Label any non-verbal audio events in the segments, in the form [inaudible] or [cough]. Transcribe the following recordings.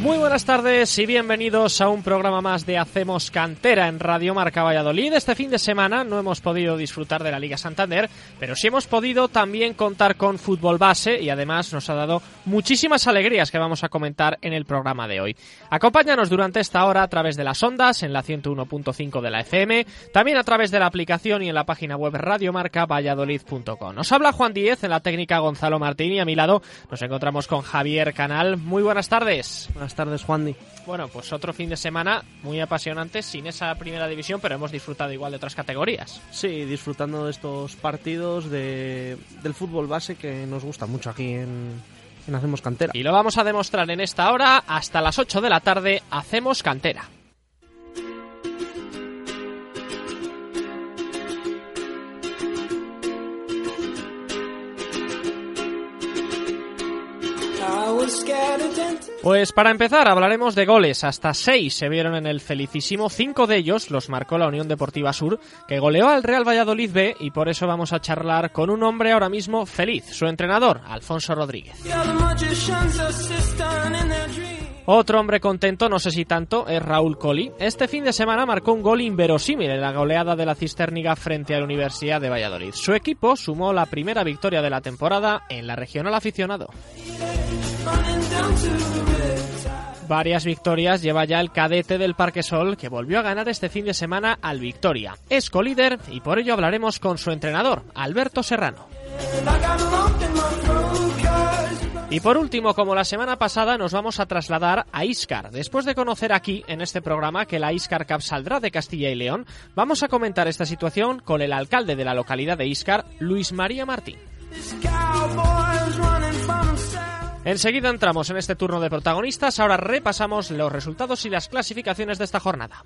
Muy buenas tardes y bienvenidos a un programa más de Hacemos Cantera en Radio Marca Valladolid. Este fin de semana no hemos podido disfrutar de la Liga Santander, pero sí hemos podido también contar con fútbol base y además nos ha dado muchísimas alegrías que vamos a comentar en el programa de hoy. Acompáñanos durante esta hora a través de las ondas en la 101.5 de la FM, también a través de la aplicación y en la página web radiomarcavalladolid.com. Nos habla Juan Díez en la técnica Gonzalo Martín y a mi lado nos encontramos con Javier Canal. Muy buenas tardes. Tardes, Juan Di. Bueno, pues otro fin de semana muy apasionante, sin esa primera división, pero hemos disfrutado igual de otras categorías. Sí, disfrutando de estos partidos de, del fútbol base que nos gusta mucho aquí en, en Hacemos Cantera. Y lo vamos a demostrar en esta hora, hasta las 8 de la tarde, Hacemos Cantera. Pues para empezar hablaremos de goles. Hasta seis se vieron en el felicísimo. Cinco de ellos los marcó la Unión Deportiva Sur, que goleó al Real Valladolid B y por eso vamos a charlar con un hombre ahora mismo feliz, su entrenador, Alfonso Rodríguez. Otro hombre contento, no sé si tanto, es Raúl Colli. Este fin de semana marcó un gol inverosímil en la goleada de la Cisterniga frente a la Universidad de Valladolid. Su equipo sumó la primera victoria de la temporada en la regional aficionado. Varias victorias lleva ya el cadete del Parque Sol, que volvió a ganar este fin de semana al Victoria. Es colíder y por ello hablaremos con su entrenador, Alberto Serrano. Y por último, como la semana pasada, nos vamos a trasladar a Iscar. Después de conocer aquí, en este programa, que la Iscar Cup saldrá de Castilla y León, vamos a comentar esta situación con el alcalde de la localidad de Iscar, Luis María Martín. Enseguida entramos en este turno de protagonistas, ahora repasamos los resultados y las clasificaciones de esta jornada.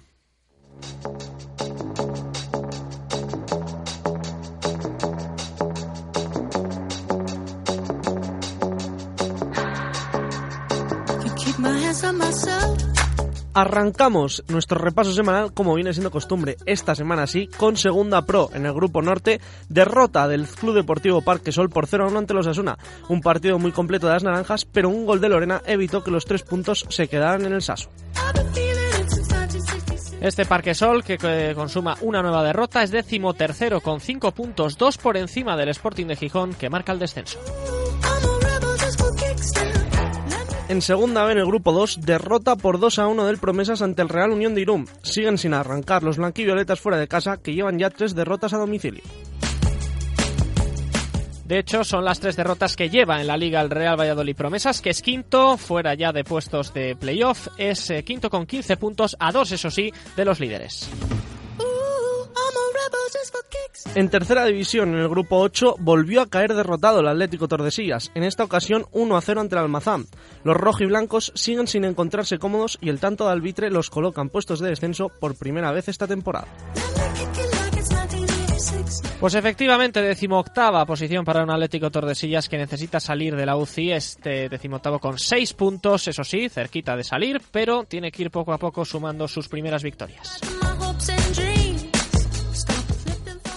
Arrancamos nuestro repaso semanal como viene siendo costumbre, esta semana sí, con segunda pro en el grupo norte, derrota del Club Deportivo Parque Sol por 0-1 ante los Asuna. Un partido muy completo de las naranjas, pero un gol de Lorena evitó que los tres puntos se quedaran en el Saso. Este Parque Sol, que, consuma una nueva derrota, es décimo tercero con cinco puntos, dos por encima del Sporting de Gijón, que marca el descenso. En segunda B en el grupo 2, derrota por 2 a 1 del Promesas ante el Real Unión de Irún. Siguen sin arrancar los blanquivioletas fuera de casa, que llevan ya tres derrotas a domicilio. De hecho, son las tres derrotas que lleva en la liga el Real Valladolid Promesas, que es quinto, fuera ya de puestos de playoff, es eh, quinto con 15 puntos, a dos, eso sí, de los líderes. En tercera división, en el grupo 8, volvió a caer derrotado el Atlético Tordesillas, en esta ocasión 1 a 0 ante el Almazán. Los rojiblancos siguen sin encontrarse cómodos y el tanto de albitre los colocan puestos de descenso por primera vez esta temporada. Pues efectivamente, decimoctava posición para un Atlético Tordesillas que necesita salir de la UCI, este decimoctavo con seis puntos, eso sí, cerquita de salir, pero tiene que ir poco a poco sumando sus primeras victorias.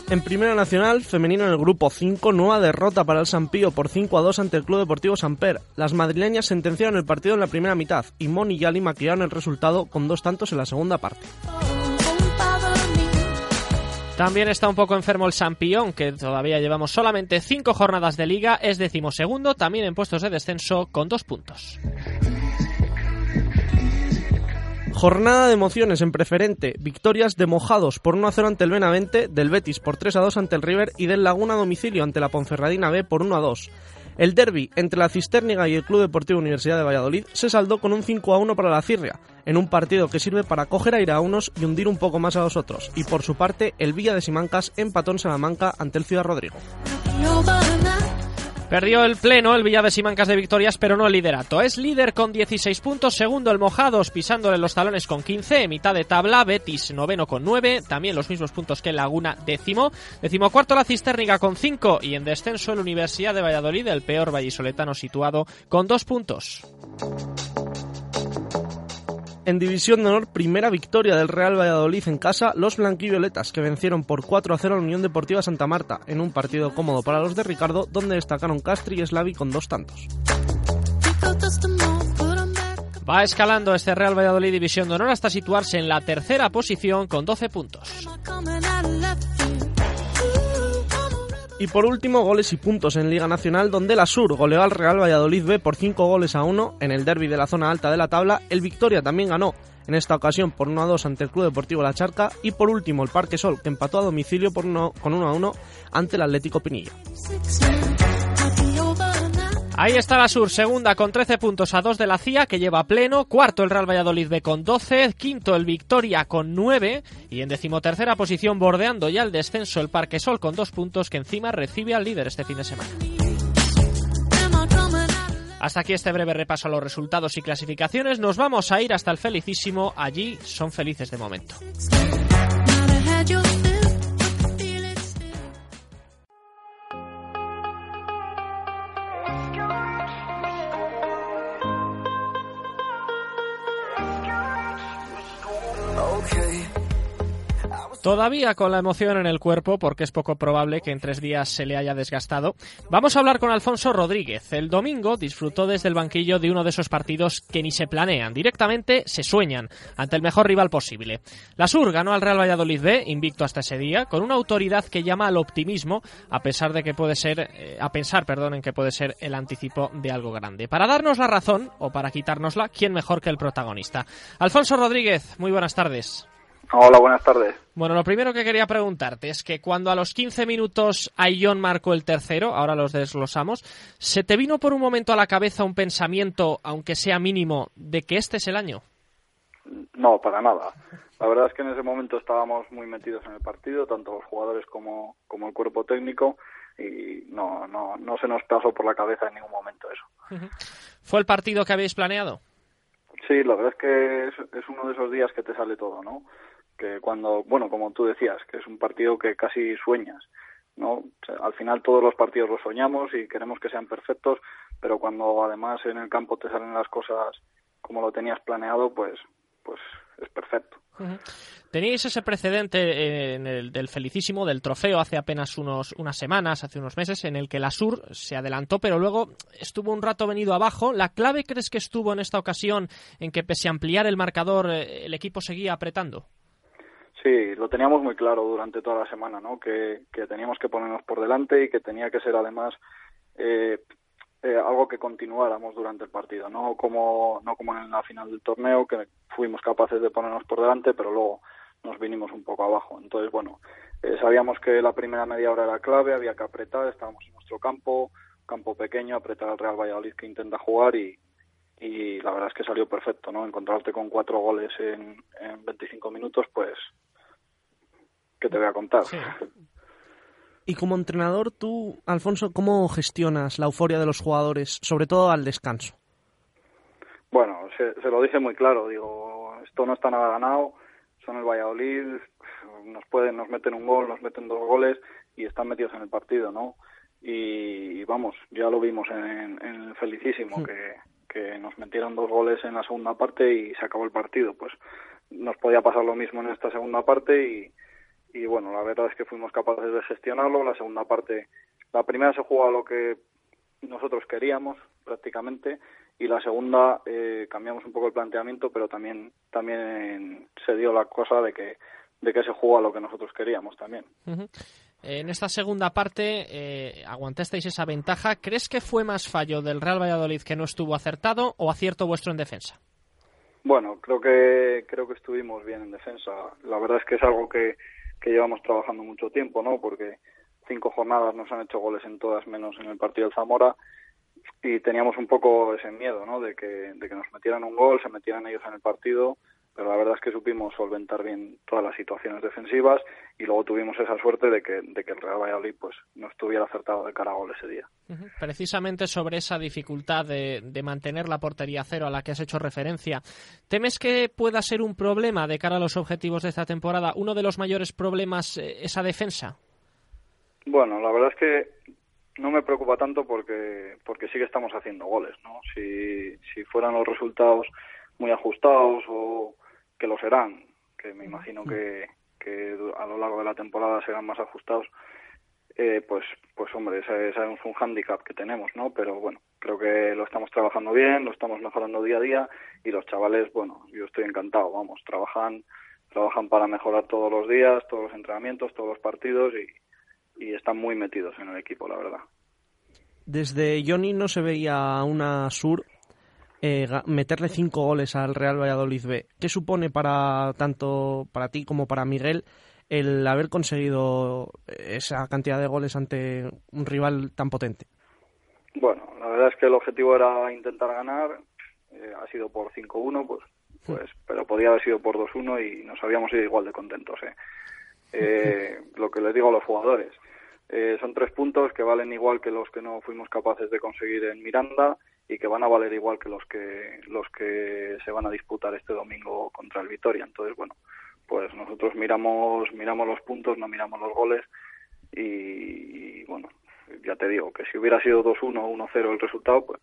En Primera Nacional, femenino en el grupo 5, nueva derrota para el Sampío por 5 a 2 ante el Club Deportivo Samper. Las madrileñas sentenciaron el partido en la primera mitad y Moni y Ali maquillaron el resultado con dos tantos en la segunda parte. También está un poco enfermo el Sampión, que todavía llevamos solamente 5 jornadas de liga, es decimosegundo, también en puestos de descenso con dos puntos. Jornada de emociones en preferente, victorias de Mojados por 1 a 0 ante el Benavente, del Betis por 3 a 2 ante el River y del Laguna domicilio ante la Ponferradina B por 1 a 2. El derby entre la Cisterniga y el Club Deportivo Universidad de Valladolid se saldó con un 5 a 1 para la Cirria, en un partido que sirve para coger aire a unos y hundir un poco más a los otros. Y por su parte, el Villa de Simancas empató en Salamanca ante el Ciudad Rodrigo. Perdió el pleno el Villa de Simancas de victorias, pero no el liderato. Es líder con 16 puntos, segundo el Mojados pisándole los talones con 15, en mitad de tabla, Betis noveno con 9, también los mismos puntos que Laguna décimo, décimo cuarto la Cisterniga con 5 y en descenso el Universidad de Valladolid, el peor vallisoletano situado con 2 puntos. En División de Honor, primera victoria del Real Valladolid en casa, los blanquivioletas, que vencieron por 4 a 0 a Unión Deportiva Santa Marta, en un partido cómodo para los de Ricardo, donde destacaron Castri y Slavi con dos tantos. Va escalando este Real Valladolid División de Honor hasta situarse en la tercera posición con 12 puntos. Y por último, goles y puntos en Liga Nacional, donde la Sur goleó al Real Valladolid B por 5 goles a 1 en el derby de la zona alta de la tabla. El Victoria también ganó, en esta ocasión por 1 a 2 ante el Club Deportivo La Charca. Y por último, el Parque Sol, que empató a domicilio por con 1 a 1 ante el Atlético Pinilla. Ahí está la Sur, segunda con 13 puntos a 2 de la CIA, que lleva pleno. Cuarto el Real Valladolid B con 12. Quinto el Victoria con 9. Y en decimotercera posición, bordeando ya el descenso, el Parque Sol con 2 puntos, que encima recibe al líder este fin de semana. Hasta aquí este breve repaso a los resultados y clasificaciones. Nos vamos a ir hasta el felicísimo. Allí son felices de momento. Todavía con la emoción en el cuerpo, porque es poco probable que en tres días se le haya desgastado, vamos a hablar con Alfonso Rodríguez. El domingo disfrutó desde el banquillo de uno de esos partidos que ni se planean, directamente se sueñan ante el mejor rival posible. La Sur ganó al Real Valladolid B, invicto hasta ese día, con una autoridad que llama al optimismo, a pesar de que puede ser, eh, a pensar, perdón, en que puede ser el anticipo de algo grande. Para darnos la razón, o para quitárnosla, ¿quién mejor que el protagonista? Alfonso Rodríguez, muy buenas tardes. Hola, buenas tardes. Bueno, lo primero que quería preguntarte es que cuando a los 15 minutos Ayón marcó el tercero, ahora los desglosamos, ¿se te vino por un momento a la cabeza un pensamiento, aunque sea mínimo, de que este es el año? No, para nada. La verdad es que en ese momento estábamos muy metidos en el partido, tanto los jugadores como, como el cuerpo técnico, y no, no, no se nos pasó por la cabeza en ningún momento eso. ¿Fue el partido que habéis planeado? Sí, la verdad es que es, es uno de esos días que te sale todo, ¿no? Que cuando, bueno, como tú decías, que es un partido que casi sueñas, ¿no? al final todos los partidos los soñamos y queremos que sean perfectos, pero cuando además en el campo te salen las cosas como lo tenías planeado, pues, pues es perfecto. Teníais ese precedente eh, en el, del felicísimo del trofeo hace apenas unos, unas semanas, hace unos meses, en el que la Sur se adelantó, pero luego estuvo un rato venido abajo. ¿La clave crees que estuvo en esta ocasión en que pese a ampliar el marcador eh, el equipo seguía apretando? Sí, lo teníamos muy claro durante toda la semana, ¿no? Que, teníamos que ponernos por delante y que tenía que ser además eh, eh, algo que continuáramos durante el partido, no como no como en la final del torneo que fuimos capaces de ponernos por delante, pero luego nos vinimos un poco abajo. Entonces, bueno, eh, sabíamos que la primera media hora era clave, había que apretar, estábamos en nuestro campo, campo pequeño, apretar al Real Valladolid que intenta jugar y, y la verdad es que salió perfecto, ¿no? Encontrarte con cuatro goles en, en 25 minutos, pues que te voy a contar. Y como entrenador, tú, Alfonso, ¿cómo gestionas la euforia de los jugadores, sobre todo al descanso? Bueno, se, lo dije muy claro, digo, esto no está nada ganado, son el Valladolid, nos pueden, nos meten un gol, nos meten dos goles y están metidos en el partido, ¿no? Y, vamos, ya lo vimos en, el felicísimo, que, que nos metieron dos goles en la segunda parte y se acabó el partido, pues nos podía pasar lo mismo en esta segunda parte y, y bueno, la verdad es que fuimos capaces de gestionarlo. La segunda parte, la primera se jugó a lo que nosotros queríamos prácticamente y la segunda eh, cambiamos un poco el planteamiento, pero también también se dio la cosa de que de que se jugó a lo que nosotros queríamos también. En esta segunda parte eh, aguantasteis esa ventaja. ¿Crees que fue más fallo del Real Valladolid que no estuvo acertado o acierto vuestro en defensa? Bueno, creo que creo que estuvimos bien en defensa. La verdad es que es algo que que llevamos trabajando mucho tiempo, ¿no? Porque cinco jornadas nos han hecho goles en todas menos en el partido del Zamora y teníamos un poco ese miedo, ¿no? De que, de que nos metieran un gol, se metieran ellos en el partido, pero la verdad es que supimos solventar bien todas las situaciones defensivas y luego tuvimos esa suerte de que, de que el Real Valladolid pues no estuviera acertado de cara a gol ese día. Precisamente sobre esa dificultad de, de mantener la portería cero a la que has hecho referencia, ¿temes que pueda ser un problema de cara a los objetivos de esta temporada? ¿Uno de los mayores problemas eh, esa defensa? Bueno, la verdad es que no me preocupa tanto porque porque sí que estamos haciendo goles, ¿no? Si, si fueran los resultados muy ajustados o que lo serán, que me imagino que, que a lo largo de la temporada serán más ajustados, eh, pues pues hombre, ese, ese, es un hándicap que tenemos, ¿no? Pero bueno, creo que lo estamos trabajando bien, lo estamos mejorando día a día y los chavales, bueno, yo estoy encantado, vamos, trabajan trabajan para mejorar todos los días, todos los entrenamientos, todos los partidos y, y están muy metidos en el equipo, la verdad. Desde Johnny no se veía una Sur eh, meterle cinco goles al Real Valladolid B. ¿Qué supone para tanto para ti como para Miguel el haber conseguido esa cantidad de goles ante un rival tan potente? Bueno, la verdad es que el objetivo era intentar ganar. Eh, ha sido por 5-1, pues, pues, pero podía haber sido por 2-1 y nos habíamos ido igual de contentos. ¿eh? Eh, lo que les digo a los jugadores. Eh, son tres puntos que valen igual que los que no fuimos capaces de conseguir en Miranda y que van a valer igual que los que los que se van a disputar este domingo contra el Vitoria. Entonces, bueno, pues nosotros miramos miramos los puntos, no miramos los goles y, bueno, ya te digo que si hubiera sido 2-1 o 1-0 el resultado, pues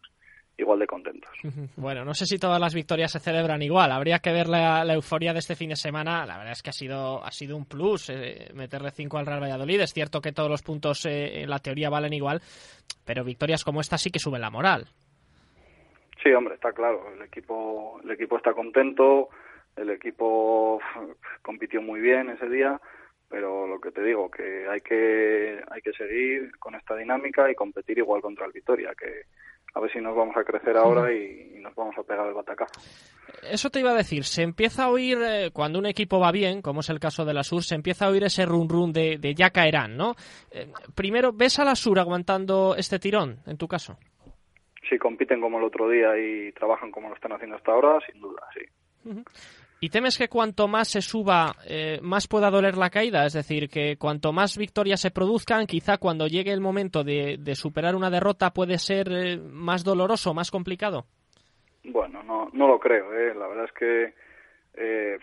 igual de contentos. [laughs] Bueno, no sé si todas las victorias se celebran igual. Habría que ver la, la euforia de este fin de semana. La verdad es que ha sido, ha sido un plus eh, meterle 5 al Real Valladolid. Es cierto que todos los puntos eh, en la teoría valen igual, pero victorias como esta sí que suben la moral. Sí, hombre, está claro. El equipo, el equipo está contento. El equipo compitió muy bien ese día pero lo que te digo que hay que hay que seguir con esta dinámica y competir igual contra el Vitoria que a ver si nos vamos a crecer ahora y, y nos vamos a pegar el batacazo. Eso te iba a decir, se empieza a oír, eh, cuando un equipo va bien, como es el caso de la Sur, se empieza a oír ese run run de, de ya caerán, ¿no? Eh, primero, ¿ves a la Sur aguantando este tirón, en tu caso? Si compiten como el otro día y trabajan como lo están haciendo hasta ahora, sin duda, sí. Uh -huh. ¿Y temes que cuanto más se suba, eh, más pueda doler la caída? Es decir, que cuanto más victorias se produzcan, quizá cuando llegue el momento de, de superar una derrota puede ser eh, más doloroso, más complicado. Bueno, no, no lo creo. ¿eh? La verdad es que, eh,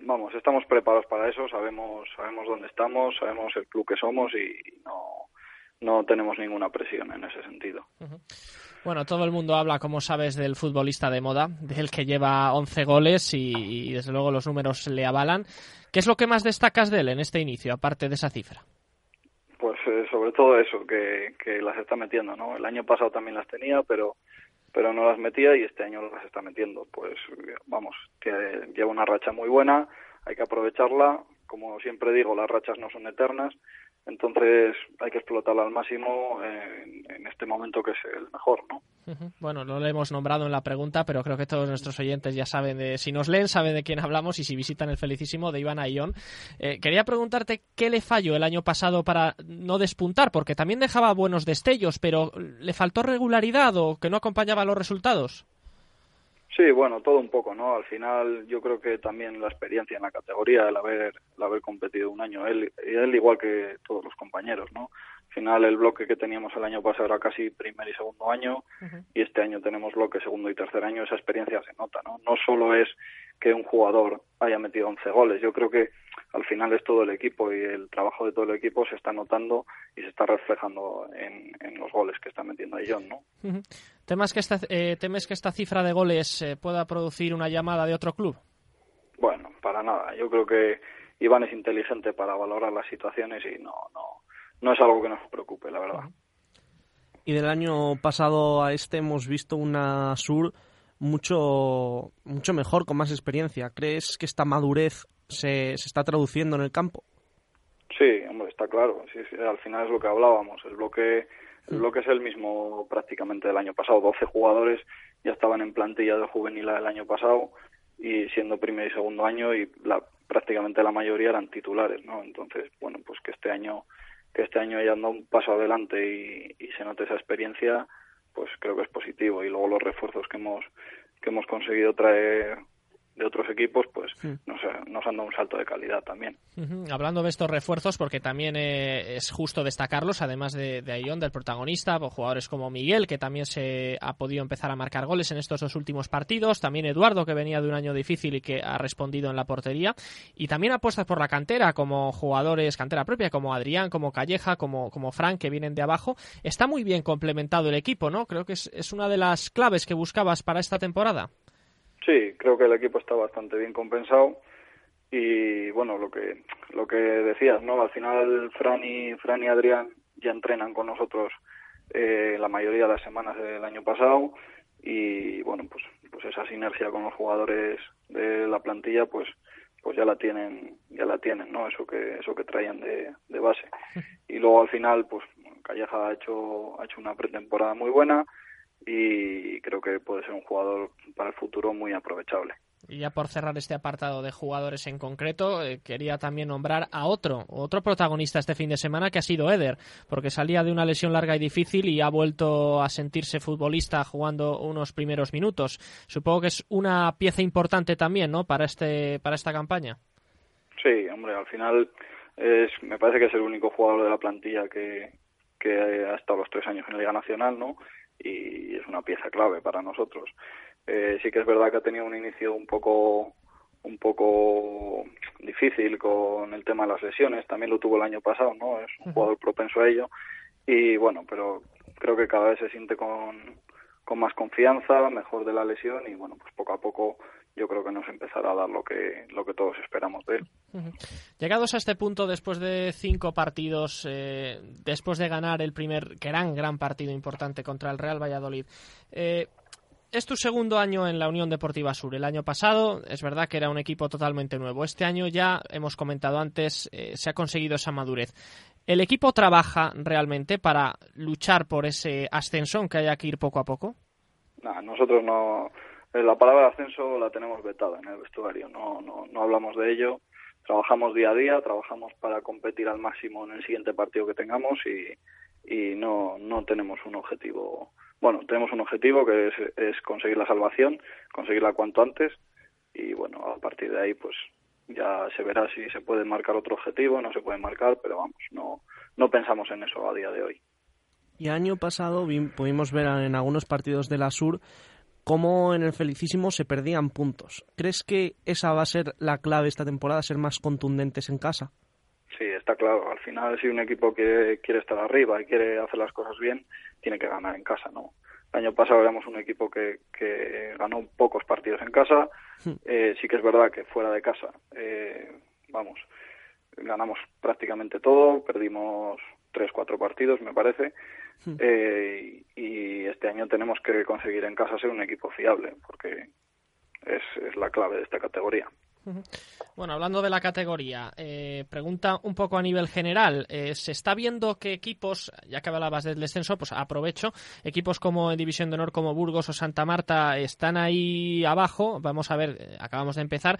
vamos, estamos preparados para eso, sabemos, sabemos dónde estamos, sabemos el club que somos y no, no tenemos ninguna presión en ese sentido. Uh -huh. Bueno, todo el mundo habla, como sabes, del futbolista de moda, del que lleva 11 goles y, y, desde luego los números le avalan. ¿Qué es lo que más destacas de él en este inicio, aparte de esa cifra? Pues eh, sobre todo eso, que, que las está metiendo, ¿no? El año pasado también las tenía, pero pero no las metía y este año las está metiendo. Pues vamos, que lleva una racha muy buena, hay que aprovecharla. Como siempre digo, las rachas no son eternas entonces hay que explotarla al máximo en, este momento que es el mejor, ¿no? Bueno, no lo hemos nombrado en la pregunta, pero creo que todos nuestros oyentes ya saben de, si nos leen, saben de quién hablamos y si visitan el felicísimo de Iván Ayón. Eh, quería preguntarte qué le falló el año pasado para no despuntar, porque también dejaba buenos destellos, pero ¿le faltó regularidad o que no acompañaba los resultados? Sí, bueno, todo un poco, ¿no? Al final yo creo que también la experiencia en la categoría, el haber, el haber competido un año, él, él igual que todos los compañeros, ¿no? Al final el bloque que teníamos el año pasado era casi primer y segundo año uh -huh. y este año tenemos bloque segundo y tercer año, esa experiencia se nota, ¿no? No solo es que un jugador haya metido 11 goles, yo creo que al final es todo el equipo y el trabajo de todo el equipo se está notando y se está reflejando en, en los goles que está metiendo John, ¿no? Uh -huh. ¿Temes, que esta, eh, ¿Temes que esta cifra de goles eh, pueda producir una llamada de otro club? Bueno, para nada. Yo creo que Iván es inteligente para valorar las situaciones y no, no, no es algo que nos preocupe, la verdad. Y del año pasado a este hemos visto una Sur mucho, mucho mejor, con más experiencia. ¿Crees que esta madurez se, se está traduciendo en el campo? Sí, hombre, está claro. Sí, sí, al final es lo que hablábamos. El bloque, el bloque es el mismo prácticamente del año pasado. 12 jugadores ya estaban en plantilla de juvenil del año pasado y siendo primer y segundo año y la, prácticamente la mayoría eran titulares, ¿no? Entonces, bueno, pues que este año que este año haya dado un paso adelante y, y se note esa experiencia, pues creo que es positivo. Y luego los refuerzos que hemos que hemos conseguido traer de otros equipos, pues nos, nos, han dado un salto de calidad también. Hablando de estos refuerzos, porque también eh, es justo destacarlos, además de, de Ayón, del protagonista, pues, jugadores como Miguel, que también se ha podido empezar a marcar goles en estos dos últimos partidos, también Eduardo, que venía de un año difícil y que ha respondido en la portería, y también apuestas por la cantera, como jugadores cantera propia, como Adrián, como Calleja, como, como Frank, que vienen de abajo. Está muy bien complementado el equipo, ¿no? Creo que es, es una de las claves que buscabas para esta temporada. Sí, creo que el equipo está bastante bien compensado. Y bueno, lo que lo que decías, ¿no? Al final Fran y Fran y Adrián ya entrenan con nosotros eh, la mayoría de las semanas del año pasado. Y bueno, pues pues esa sinergia con los jugadores de la plantilla pues pues ya la tienen ya la tienen no eso que eso que traían de, de base. Y luego al final pues Calleja ha hecho ha hecho una pretemporada muy buena y creo que puede ser un jugador para el futuro muy aprovechable. Y ya por cerrar este apartado de jugadores en concreto, eh, quería también nombrar a otro, otro protagonista este fin de semana que ha sido Eder, porque salía de una lesión larga y difícil y ha vuelto a sentirse futbolista jugando unos primeros minutos. Supongo que es una pieza importante también, ¿no? Para este, para esta campaña. Sí, hombre, al final es, me parece que es el único jugador de la plantilla que, que ha estado los tres años en la Liga Nacional, ¿no? Y es una pieza clave para nosotros. Eh, sí que es verdad que ha tenido un inicio un poco un poco difícil con el tema de las lesiones, también lo tuvo el año pasado, ¿no? Es un jugador propenso a ello y bueno, pero creo que cada vez se siente con, con más confianza, mejor de la lesión y bueno, pues poco a poco yo creo que nos empezará a dar lo que, lo que todos esperamos de él. Llegados a este punto, después de cinco partidos, eh, después de ganar el primer gran, gran partido importante contra el Real Valladolid, eh, es tu segundo año en la Unión Deportiva Sur. El año pasado es verdad que era un equipo totalmente nuevo. Este año ya, hemos comentado antes, eh, se ha conseguido esa madurez. ¿El equipo trabaja realmente para luchar por ese ascenso, que haya que ir poco a poco? nosotros no, la palabra ascenso la tenemos vetada en el vestuario, no, no, no hablamos de ello. Trabajamos día a día, trabajamos para competir al máximo en el siguiente partido que tengamos y, y no, no tenemos un objetivo. Bueno, tenemos un objetivo que es, es conseguir la salvación, conseguirla cuanto antes y bueno, a partir de ahí pues ya se verá si se puede marcar otro objetivo, no se puede marcar, pero vamos, no, no pensamos en eso a día de hoy. Y año pasado pudimos ver en algunos partidos de la Sur cómo en el Felicísimo se perdían puntos. ¿Crees que esa va a ser la clave esta temporada, ser más contundentes en casa? Sí, está claro. Al final, si un equipo que quiere estar arriba y quiere hacer las cosas bien, tiene que ganar en casa, ¿no? El año pasado éramos un equipo que, que ganó pocos partidos en casa. Hmm. Eh, sí que es verdad que fuera de casa, eh, vamos, ganamos prácticamente todo, perdimos tres, cuatro partidos, me parece. Hmm. Eh, y este año tenemos que conseguir en casa ser un equipo fiable, porque es, es la clave de esta categoría. Bueno, hablando de la categoría, eh, pregunta un poco a nivel general. Eh, ¿Se está viendo que equipos, ya que hablabas del descenso, pues aprovecho, equipos como en División de Honor, como Burgos o Santa Marta, están ahí abajo? Vamos a ver, eh, acabamos de empezar.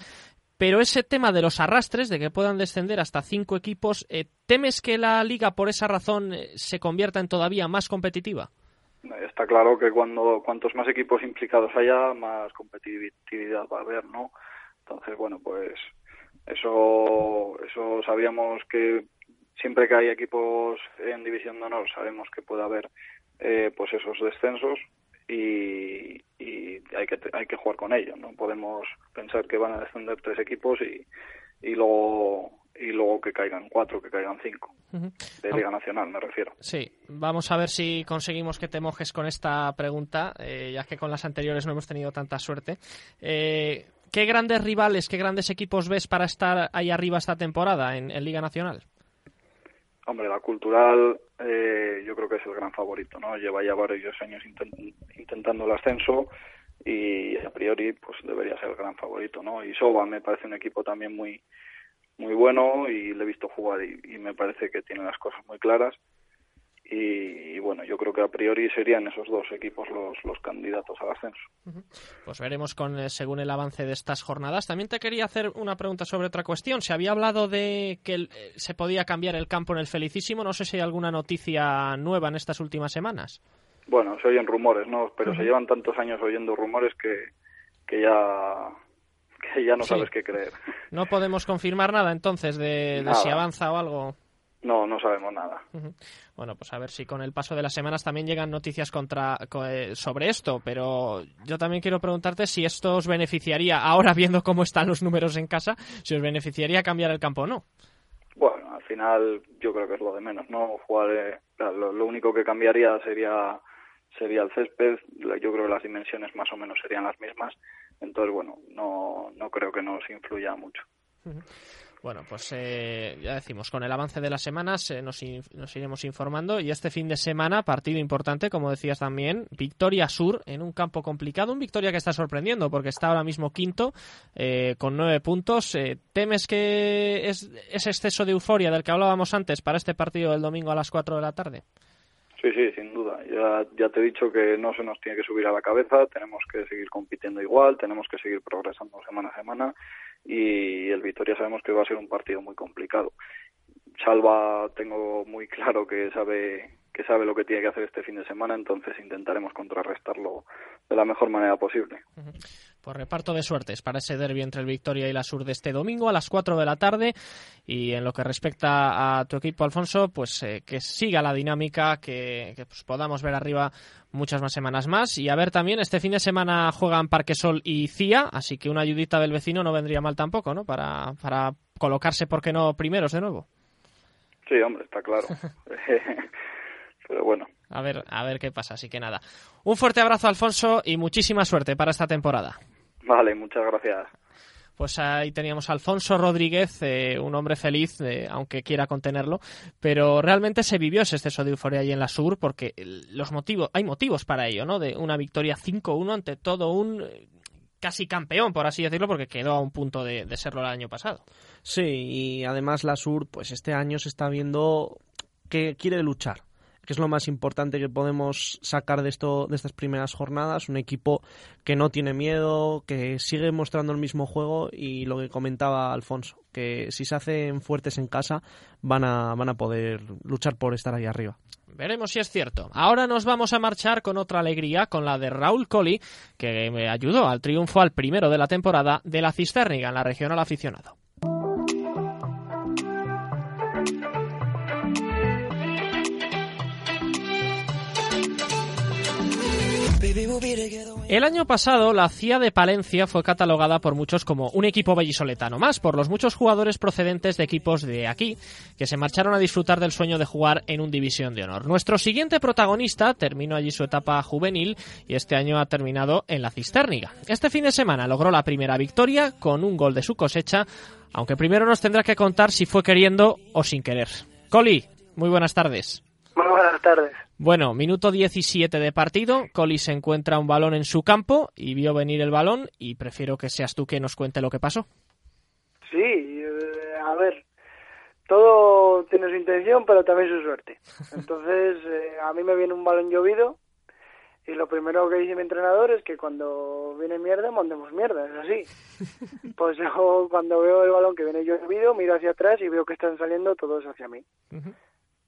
Pero ese tema de los arrastres, de que puedan descender hasta cinco equipos, ¿temes que la liga por esa razón se convierta en todavía más competitiva? Está claro que cuando cuantos más equipos implicados haya, más competitividad va a haber, ¿no? Entonces, bueno, pues eso, eso sabíamos que siempre que hay equipos en división de honor sabemos que puede haber eh, pues esos descensos y, y, hay que hay que jugar con ellos no podemos pensar que van a descender tres equipos y, y luego y luego que caigan cuatro, que caigan cinco. De Liga Nacional, me refiero. Sí, vamos a ver si conseguimos que te mojes con esta pregunta, eh, ya que con las anteriores no hemos tenido tanta suerte. Eh, ¿Qué grandes rivales, qué grandes equipos ves para estar ahí arriba esta temporada en, Liga Nacional? Hombre, la Cultural eh, yo creo que es el gran favorito, ¿no? Lleva ya varios años intentando el ascenso y a priori pues debería ser el gran favorito, ¿no? Y Soba me parece un equipo también muy muy bueno y le he visto jugar y me parece que tiene las cosas muy claras y, bueno, yo creo que a priori serían esos dos equipos los, los candidatos al ascenso. Pues veremos con eh, según el avance de estas jornadas. También te quería hacer una pregunta sobre otra cuestión. Se había hablado de que eh, se podía cambiar el campo en el Felicísimo. No sé si hay alguna noticia nueva en estas últimas semanas. Bueno, se oyen rumores, ¿no? Pero se llevan tantos años oyendo rumores que, que ya que ya no Sí. sabes qué creer. No podemos confirmar nada entonces de, si avanza o algo. No, no sabemos nada. Bueno, pues a ver si con el paso de las semanas también llegan noticias contra, co- eh, sobre esto, pero yo también quiero preguntarte si esto os beneficiaría, ahora viendo cómo están los números en casa, si os beneficiaría cambiar el campo o no. Bueno, al final yo creo que es lo de menos, ¿no? Jugar, eh, lo, lo único que cambiaría sería sería el césped. Yo creo que las dimensiones más o menos serían las mismas. Entonces, bueno, no, no creo que nos influya mucho. Bueno, pues eh, ya decimos, con el avance de las semanas eh, nos, nos iremos informando y este fin de semana, partido importante, como decías también, Victoria Sur en un campo complicado, un Victoria que está sorprendiendo porque está ahora mismo quinto eh, con nueve puntos. Eh, ¿Temes que es ese exceso de euforia del que hablábamos antes para este partido del domingo a las 4 de la tarde? Sí, sí, sin duda. Ya, ya te he dicho que no se nos tiene que subir a la cabeza, tenemos que seguir compitiendo igual, tenemos que seguir progresando semana a semana y el Vitoria sabemos que va a ser un partido muy complicado. Salva tengo muy claro que sabe que sabe lo que tiene que hacer este fin de semana, entonces intentaremos contrarrestarlo de la mejor manera posible. Por reparto de suertes para ese derbi entre el Victoria y la Sur de este domingo a las 4 de la tarde. Y en lo que respecta a tu equipo, Alfonso, pues eh, que siga la dinámica, que, que, pues, podamos ver arriba muchas más semanas más. Y a ver también, este fin de semana juegan Parquesol y CIA, así que una ayudita del vecino no vendría mal tampoco, ¿no? Para, para colocarse, ¿por qué no, primeros de nuevo? Sí, hombre, está claro. [laughs] Pero bueno, A ver, a ver qué pasa, así que nada. Un fuerte abrazo, Alfonso, y muchísima suerte para esta temporada. vale, muchas gracias. Pues ahí teníamos a Alfonso Rodríguez, eh, un hombre feliz, eh, aunque quiera contenerlo, pero realmente se vivió ese exceso de euforia ahí en la Sur, porque los motivos, hay motivos para ello, ¿no? De una victoria 5-1 ante todo un eh, casi campeón, por así decirlo, porque quedó a un punto de, de serlo el año pasado. Sí, y además la Sur, pues este año se está viendo que quiere luchar, que es lo más importante que podemos sacar de esto, de estas primeras jornadas, un equipo que no tiene miedo, que sigue mostrando el mismo juego y lo que comentaba Alfonso, que si se hacen fuertes en casa van a, van a poder luchar por estar ahí arriba. Veremos si es cierto. Ahora nos vamos a marchar con otra alegría, con la de Raúl Colli, que me ayudó al triunfo al primero de la temporada de la Cisterniga en la regional aficionado. El año pasado, la CIA de Palencia fue catalogada por muchos como un equipo bellisoletano más, por los muchos jugadores procedentes de equipos de aquí, que se marcharon a disfrutar del sueño de jugar en un División de Honor. Nuestro siguiente protagonista terminó allí su etapa juvenil y este año ha terminado en la Cisterniga. Este fin de semana logró la primera victoria con un gol de su cosecha, aunque primero nos tendrá que contar si fue queriendo o sin querer. Coli, muy buenas tardes. Muy buenas tardes. Bueno, minuto 17 de partido. Coli se encuentra un balón en su campo y vio venir el balón y prefiero que seas tú que nos cuente lo que pasó. Sí, eh, a ver, todo tiene su intención, pero también su suerte. [laughs] Entonces, eh, a mí me viene un balón llovido y lo primero que dice mi entrenador es que cuando viene mierda, mandemos mierda, es así. [laughs] Pues yo cuando veo el balón que viene llovido, miro hacia atrás y veo que están saliendo todos hacia mí.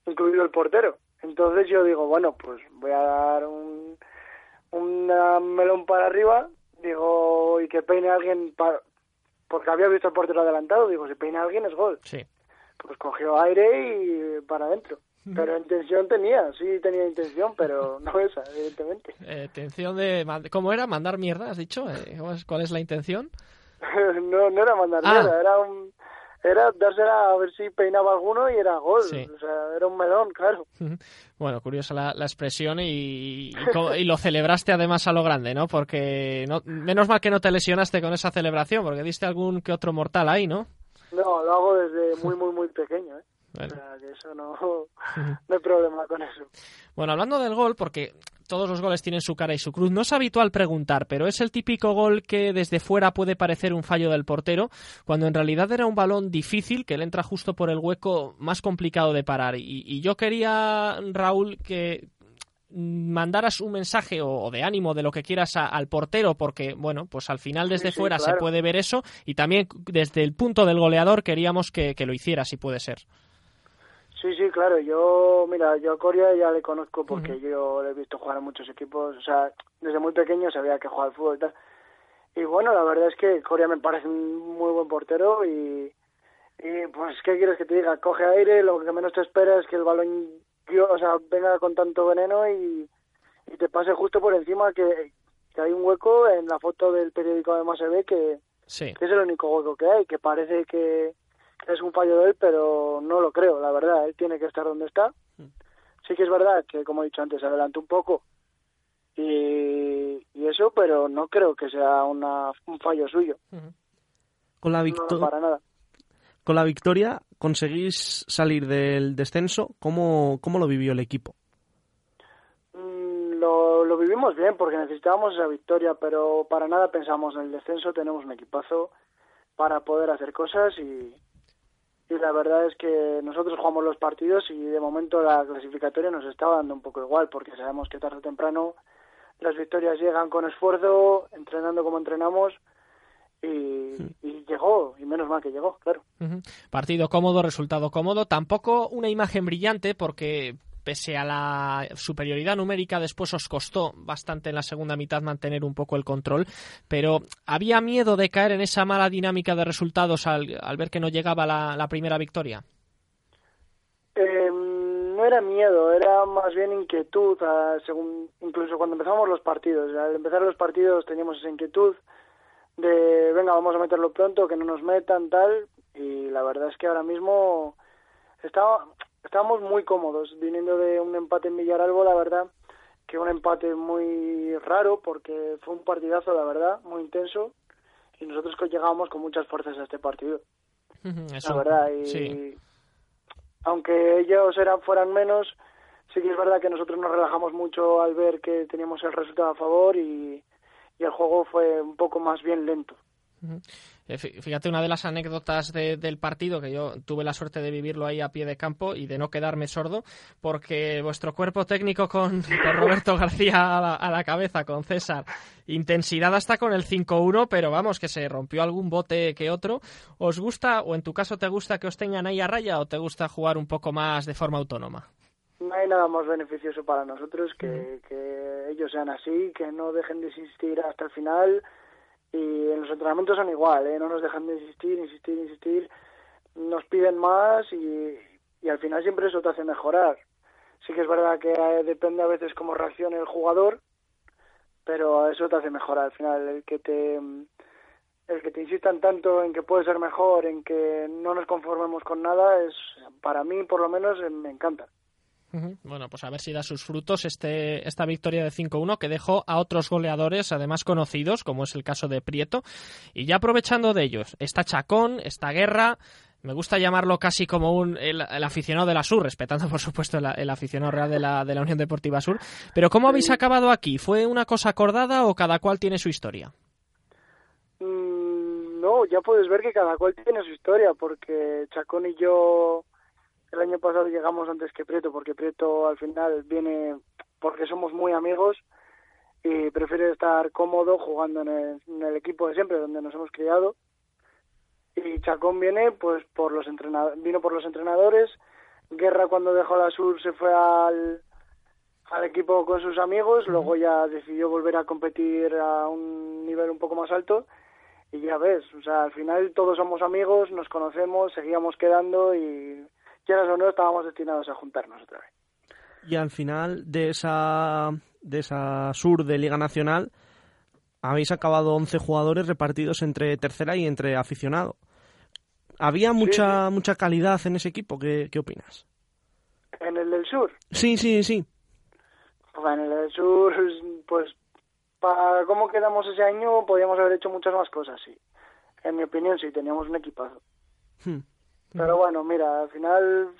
Incluido el portero. Entonces yo digo, bueno, pues voy a dar un, una melón para arriba, digo, y que peine alguien, pa- porque había visto el portero adelantado, digo, si peina alguien es gol. Sí. Pues cogió aire y para adentro. Pero intención tenía, sí tenía intención, pero no [laughs] esa, evidentemente. Eh, intención de... ¿Cómo era? ¿Mandar mierda, has dicho? Eh, ¿cómo es- ¿Cuál es la intención? [laughs] no, no era mandar Ah. mierda, era un... Era dársela a ver si peinaba alguno y era gol. Sí. O sea, era un melón, claro. Bueno, curiosa la, la expresión y, y lo celebraste además a lo grande, ¿no? Porque no, menos mal que no te lesionaste con esa celebración, porque diste algún que otro mortal ahí, ¿no? No, lo hago desde muy, muy, muy pequeño, ¿eh? Bueno. O sea, que eso no, [laughs] no hay problema con eso. Bueno, hablando del gol, porque todos los goles tienen su cara y su cruz, no es habitual preguntar, pero es el típico gol que desde fuera puede parecer un fallo del portero, cuando en realidad era un balón difícil que le entra justo por el hueco más complicado de parar. Y, y yo quería, Raúl, que mandaras un mensaje o, o de ánimo de lo que quieras a- al portero porque bueno pues al final desde Sí, sí, fuera se puede ver eso y también desde el punto del goleador queríamos que, que lo hiciera si puede ser Sí, sí, claro. Yo, mira, yo a Coria ya le conozco porque yo le he visto jugar en muchos equipos. O sea, desde muy pequeño sabía que jugaba al fútbol y tal. Y bueno, la verdad es que Coria me parece un muy buen portero y, y pues, ¿qué quieres que te diga? Coge aire, lo que menos te esperas es que el balón o sea, venga con tanto veneno y, y te pase justo por encima que, que hay un hueco en la foto del periódico además se ve que, Sí. que es el único hueco que hay, que parece que es un fallo de él, pero no lo creo, la verdad, él tiene que estar donde está. Sí que es verdad que, como he dicho antes, adelantó un poco y, y eso, pero no creo que sea una, un fallo suyo, Con la, no, victo- para nada. con la victoria conseguís salir del descenso. ¿Cómo, ¿Cómo lo vivió el equipo? Mm, Lo, lo vivimos bien porque necesitábamos esa victoria, pero para nada pensamos en el descenso, tenemos un equipazo para poder hacer cosas y, y la verdad es que nosotros jugamos los partidos y de momento la clasificatoria nos está dando un poco igual porque sabemos que tarde o temprano las victorias llegan con esfuerzo, entrenando como entrenamos y, y llegó, y menos mal que llegó, claro. Partido cómodo, resultado cómodo. Tampoco una imagen brillante porque pese a la superioridad numérica después os costó bastante en la segunda mitad mantener un poco el control, pero había miedo de caer en esa mala dinámica de resultados al, al ver que no llegaba la, primera victoria. Eh, no era miedo, era más bien inquietud, ah, según incluso cuando empezamos los partidos. Al empezar los partidos teníamos esa inquietud de, venga, vamos a meterlo pronto, que no nos metan, tal, y la verdad es que ahora mismo estaba, estábamos muy cómodos, viniendo de un empate en Villaralbo, la verdad, que un empate muy raro, porque fue un partidazo, la verdad, muy intenso, y nosotros que llegábamos con muchas fuerzas a este partido. Ujú, la eso, verdad y sí. aunque ellos eran fueran menos sí que es verdad que nosotros nos relajamos mucho al ver que teníamos el resultado a favor y, y el juego fue un poco más bien lento Fíjate, una de las anécdotas de- del partido, que yo tuve la suerte de vivirlo ahí a pie de campo y de no quedarme sordo, porque vuestro cuerpo técnico con, con Roberto García a la, a la cabeza, con César, intensidad hasta con el 5-1, pero vamos, que se rompió algún bote que otro. ¿Os gusta, o en tu caso te gusta que os tengan ahí a raya, o te gusta jugar un poco más de forma autónoma? no hay nada más beneficioso para nosotros que, que ellos sean así que no dejen de insistir hasta el final y en los entrenamientos son igual ¿eh? no nos dejan de insistir insistir insistir. Nos piden más y, y al final siempre eso te hace mejorar. Sí que es verdad que eh, depende a veces cómo reaccione el jugador pero eso te hace mejorar al final. El que te el que te insistan tanto en que puede ser mejor en que no nos conformemos con nada es para mí por lo menos eh, me encanta Bueno, pues a ver si da sus frutos este, esta victoria de 5-1 que dejó a otros goleadores, además conocidos, como es el caso de Prieto. Y ya aprovechando de ellos, está Chacón, está Guerra, me gusta llamarlo casi como un el, el aficionado de la Sur, respetando por supuesto el, el aficionado real de la, de la Unión Deportiva Sur. Pero ¿cómo habéis acabado aquí? ¿Fue una cosa acordada o cada cual tiene su historia? Mm, no, ya puedes ver que cada cual tiene su historia, porque Chacón y yo el año pasado llegamos antes que Prieto, porque Prieto al final viene porque somos muy amigos y prefiere estar cómodo jugando en el, en el equipo de siempre, donde nos hemos criado. Y Chacón viene pues por los vino por los entrenadores. Guerra cuando dejó la Sur se fue al, al equipo con sus amigos, luego ya decidió volver a competir a un nivel un poco más alto y ya ves, o sea, al final todos somos amigos, nos conocemos, seguíamos quedando y quieras o no estábamos destinados a juntarnos otra vez. Y al final de esa, de esa sur de Liga Nacional habéis acabado 11 jugadores repartidos entre tercera y entre aficionado. ¿Había mucha, mucha calidad en ese equipo? ¿Qué, qué opinas? En el del sur, Sí, sí, sí. pues en el del sur, pues para cómo quedamos ese año podíamos haber hecho muchas más cosas, sí. En mi opinión, sí, teníamos un equipazo. Hmm. Pero bueno, mira, al final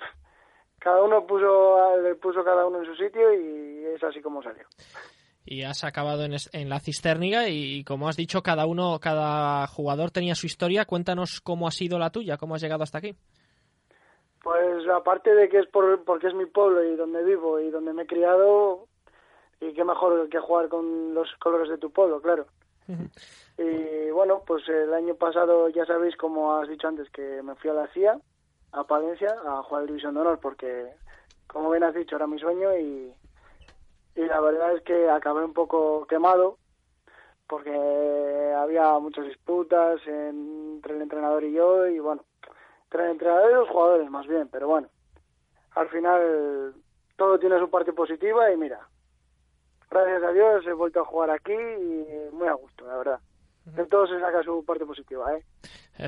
cada uno puso le puso cada uno en su sitio y es así como salió. Y has acabado en, es- en la cisterniga y, como has dicho, cada uno, cada jugador tenía su historia. Cuéntanos cómo ha sido la tuya, cómo has llegado hasta aquí. Pues aparte de que es por, porque es mi pueblo y donde vivo y donde me he criado, y qué mejor que jugar con los colores de tu pueblo, claro. [laughs] Y bueno, pues el año pasado ya sabéis, como has dicho antes, que me fui a la CIA a Palencia a jugar División de Honor, porque, como bien has dicho, era mi sueño y, y la verdad es que acabé un poco quemado porque había muchas disputas entre el entrenador y yo y bueno, entre el entrenador y los jugadores más bien, pero bueno, al final todo tiene su parte positiva y mira, gracias a Dios he vuelto a jugar aquí y muy a gusto, la verdad. De todo se saca su parte positiva, ¿eh?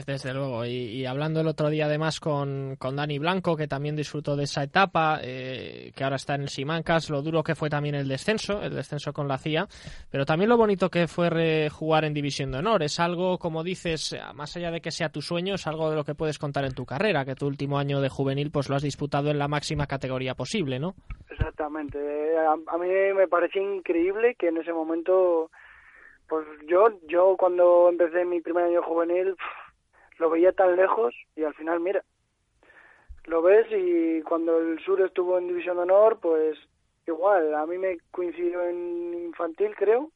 Desde luego. Y, hablando el otro día además con, con Dani Blanco, que también disfrutó de esa etapa, eh, que ahora está en el Simancas, lo duro que fue también el descenso, el descenso con la CIA, pero también lo bonito que fue jugar en División de Honor. Es algo, como dices, más allá de que sea tu sueño, es algo de lo que puedes contar en tu carrera, que tu último año de juvenil pues lo has disputado en la máxima categoría posible, ¿no? Exactamente. a mí me pareció increíble que en ese momento pues yo, yo cuando empecé mi primer año juvenil lo veía tan lejos y al final, mira, lo ves y cuando el sur estuvo en División de Honor, pues igual, a mí me coincidió en infantil, creo,